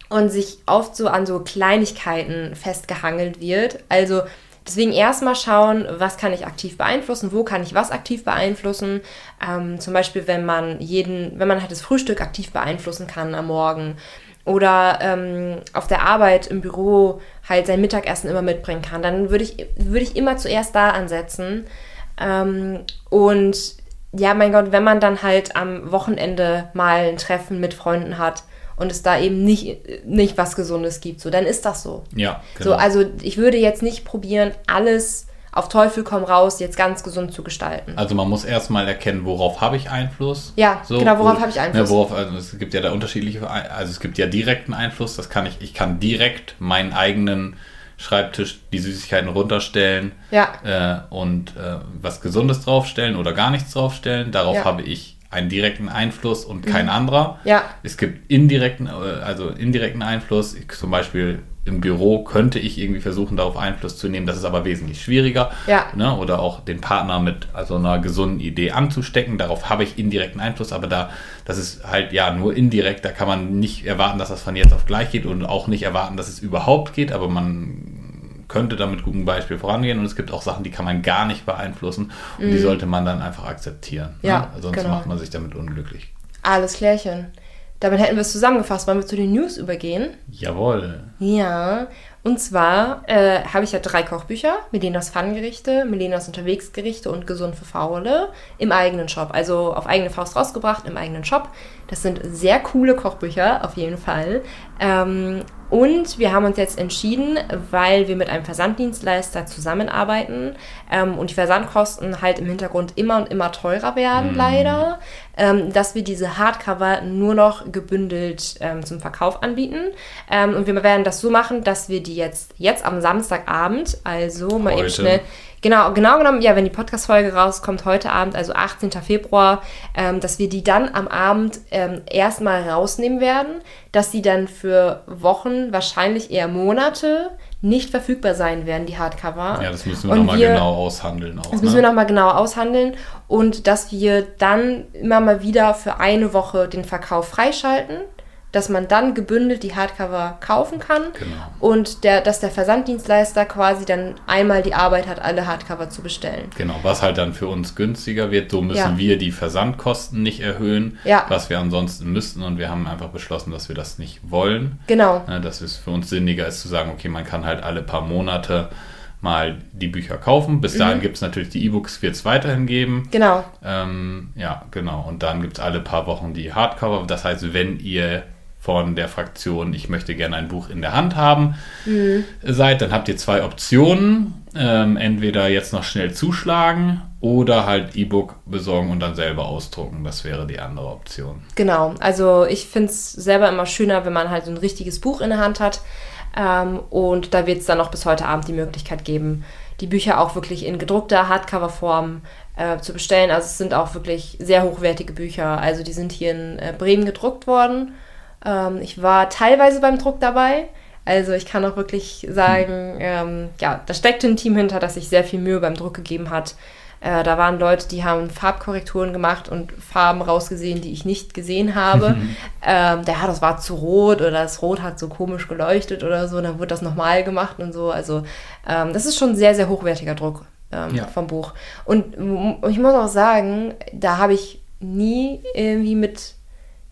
und sich oft so an so Kleinigkeiten festgehangelt wird. Also Deswegen erstmal schauen, was kann ich aktiv beeinflussen, wo kann ich was aktiv beeinflussen. Ähm, zum Beispiel, wenn man jeden, wenn man halt das Frühstück aktiv beeinflussen kann am Morgen oder ähm, auf der Arbeit im Büro halt sein Mittagessen immer mitbringen kann, dann würde ich, würd ich immer zuerst da ansetzen. Ähm, und ja, mein Gott, wenn man dann halt am Wochenende mal ein Treffen mit Freunden hat und es da eben nicht, nicht was Gesundes gibt, so, dann ist das so. Ja, genau. So, also ich würde jetzt nicht probieren, alles auf Teufel komm raus, jetzt ganz gesund zu gestalten. Also man muss erstmal erkennen, worauf habe ich Einfluss. Ja, so, genau, worauf habe ich Einfluss. Ne, worauf, also es gibt ja da unterschiedliche, also es gibt ja direkten Einfluss, das kann ich, ich kann direkt meinen eigenen Schreibtisch die Süßigkeiten runterstellen ja. äh, und äh, was Gesundes draufstellen oder gar nichts draufstellen. Darauf ja. habe ich einen direkten Einfluss und kein mhm. anderer. Ja. Es gibt indirekten, äh, also indirekten Einfluss. Zum Beispiel im Büro könnte ich irgendwie versuchen, darauf Einfluss zu nehmen. Das ist aber wesentlich schwieriger. Ja. Ne? Oder auch den Partner mit also einer gesunden Idee anzustecken. Darauf habe ich indirekten Einfluss, aber da, das ist halt ja nur indirekt. Da kann man nicht erwarten, dass das von jetzt auf gleich geht und auch nicht erwarten, dass es überhaupt geht, aber man könnte damit gutem Beispiel vorangehen und es gibt auch Sachen, die kann man gar nicht beeinflussen und mm. die mhm. sollte man dann einfach akzeptieren. Ne? Ja, ne? Sonst genau. macht man sich damit unglücklich. Alles klärchen. Damit hätten wir es zusammengefasst. Wollen wir zu den News übergehen? Jawohl. Ja, und zwar äh, habe ich ja drei Kochbücher: Melenas Pfannengerichte, Melenas Unterwegsgerichte und Gesund für Faule im eigenen Shop. Also auf eigene Faust rausgebracht im eigenen Shop. Das sind sehr coole Kochbücher, auf jeden Fall. Ähm, und wir haben uns jetzt entschieden, weil wir mit einem Versanddienstleister zusammenarbeiten ähm, und die Versandkosten halt im Hintergrund immer und immer teurer werden, mm. leider, ähm, dass wir diese Hardcover nur noch gebündelt ähm, zum Verkauf anbieten. Ähm, und wir werden das so machen, dass wir die jetzt, jetzt am Samstagabend, also mal Heute. eben schnell Genau, genau genommen, ja, wenn die Podcast-Folge rauskommt, heute Abend, also 18. Februar, ähm, dass wir die dann am Abend ähm, erstmal rausnehmen werden, dass die dann für Wochen, wahrscheinlich eher Monate, nicht verfügbar sein werden, die Hardcover. Ja, das müssen wir nochmal genau aushandeln. Auch, das müssen ne? wir nochmal genau aushandeln und dass wir dann immer mal wieder für eine Woche den Verkauf freischalten dass man dann gebündelt die Hardcover kaufen kann genau. und der, dass der Versanddienstleister quasi dann einmal die Arbeit hat, alle Hardcover zu bestellen. Genau, was halt dann für uns günstiger wird. So müssen ja. wir die Versandkosten nicht erhöhen, ja. was wir ansonsten müssten und wir haben einfach beschlossen, dass wir das nicht wollen. Genau. Dass es für uns sinniger ist zu sagen, okay, man kann halt alle paar Monate mal die Bücher kaufen. Bis dahin mhm. gibt es natürlich die E-Books, wird es weiterhin geben. Genau. Ähm, ja, genau. Und dann gibt es alle paar Wochen die Hardcover. Das heißt, wenn ihr von der Fraktion, ich möchte gerne ein Buch in der Hand haben, mhm. seid, dann habt ihr zwei Optionen. ähm, entweder jetzt noch schnell zuschlagen oder halt E-Book besorgen und dann selber ausdrucken. Das wäre die andere Option. Genau, also ich finde es selber immer schöner, wenn man halt ein richtiges Buch in der Hand hat. Ähm, und da wird es dann noch bis heute Abend die Möglichkeit geben, die Bücher auch wirklich in gedruckter Hardcover-Form äh, zu bestellen. Also es sind auch wirklich sehr hochwertige Bücher. Also die sind hier in äh, Bremen gedruckt worden. Ähm, ich war teilweise beim Druck dabei. Also ich kann auch wirklich sagen, ähm, ja, da steckt ein Team hinter, das sich sehr viel Mühe beim Druck gegeben hat. Äh, da waren Leute, die haben Farbkorrekturen gemacht und Farben rausgesehen, die ich nicht gesehen habe. *laughs* ähm, ja, das war zu rot oder das Rot hat so komisch geleuchtet oder so. Dann wurde das nochmal gemacht und so. Also ähm, das ist schon sehr, sehr hochwertiger Druck ähm, ja. vom Buch. Und ich muss auch sagen, da habe ich nie irgendwie mit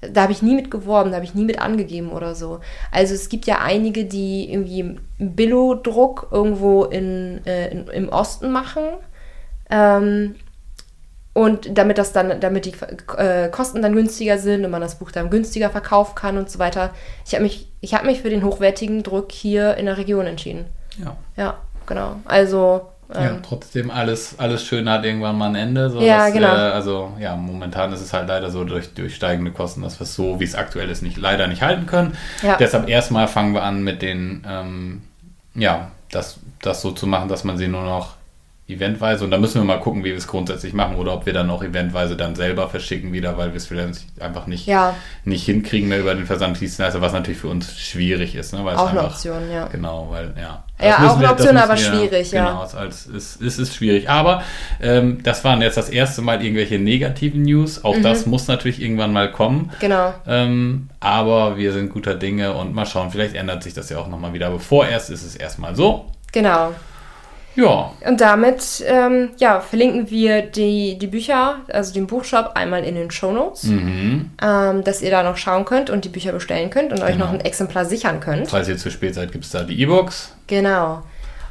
da habe ich nie mit geworben, da habe ich nie mit angegeben oder so. Also es gibt ja einige, die irgendwie Billo-Druck irgendwo in, äh, in, im Osten machen. Ähm, und damit das dann, damit die äh, Kosten dann günstiger sind und man das Buch dann günstiger verkaufen kann und so weiter. Ich habe mich, ich habe mich für den hochwertigen Druck hier in der Region entschieden. Ja. Ja, genau. Also ja, ähm. trotzdem alles, alles schön hat irgendwann mal ein Ende. So ja, dass, genau. Äh, also ja, momentan ist es halt leider so durch, durch steigende Kosten, dass wir es so, wie es aktuell ist, nicht, leider nicht halten können. Ja. Deshalb erstmal fangen wir an mit den, ähm, ja, das, das so zu machen, dass man sie nur noch eventweise und da müssen wir mal gucken, wie wir es grundsätzlich machen oder ob wir dann auch eventweise dann selber verschicken wieder, weil wir es vielleicht einfach nicht, ja. nicht hinkriegen mehr über den Versanddienstleister, was natürlich für uns schwierig ist. Ne? Weil auch einfach, eine Option, ja. Genau, weil, ja. Ja, auch eine Option, aber wir, schwierig, ja. Genau, es ist, es ist schwierig. Aber ähm, das waren jetzt das erste Mal irgendwelche negativen News. Auch mhm. das muss natürlich irgendwann mal kommen. Genau. Ähm, aber wir sind guter Dinge und mal schauen, vielleicht ändert sich das ja auch nochmal wieder. Aber vorerst ist es erstmal so. Genau. Ja. Und damit ähm, ja, verlinken wir die, die Bücher, also den Buchshop, einmal in den Show Notes, mhm. ähm, dass ihr da noch schauen könnt und die Bücher bestellen könnt und genau. euch noch ein Exemplar sichern könnt. Falls ihr zu spät seid, gibt es da die E-Books. Genau.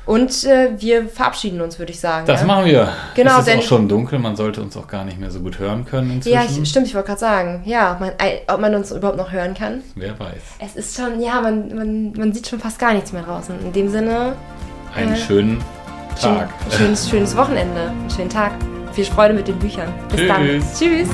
Und äh, wir verabschieden uns, würde ich sagen. Das ja? machen wir. Genau, es ist auch schon dunkel, man sollte uns auch gar nicht mehr so gut hören können inzwischen. Ja, ich, stimmt, ich wollte gerade sagen. Ja, man, ob man uns überhaupt noch hören kann. Wer weiß. Es ist schon, ja, man, man, man sieht schon fast gar nichts mehr draußen. In dem Sinne. Einen äh, schönen Tag. Schön, schönes, schönes Wochenende. Einen schönen Tag. Viel Freude mit den Büchern. Bis Tschüss. dann. Tschüss.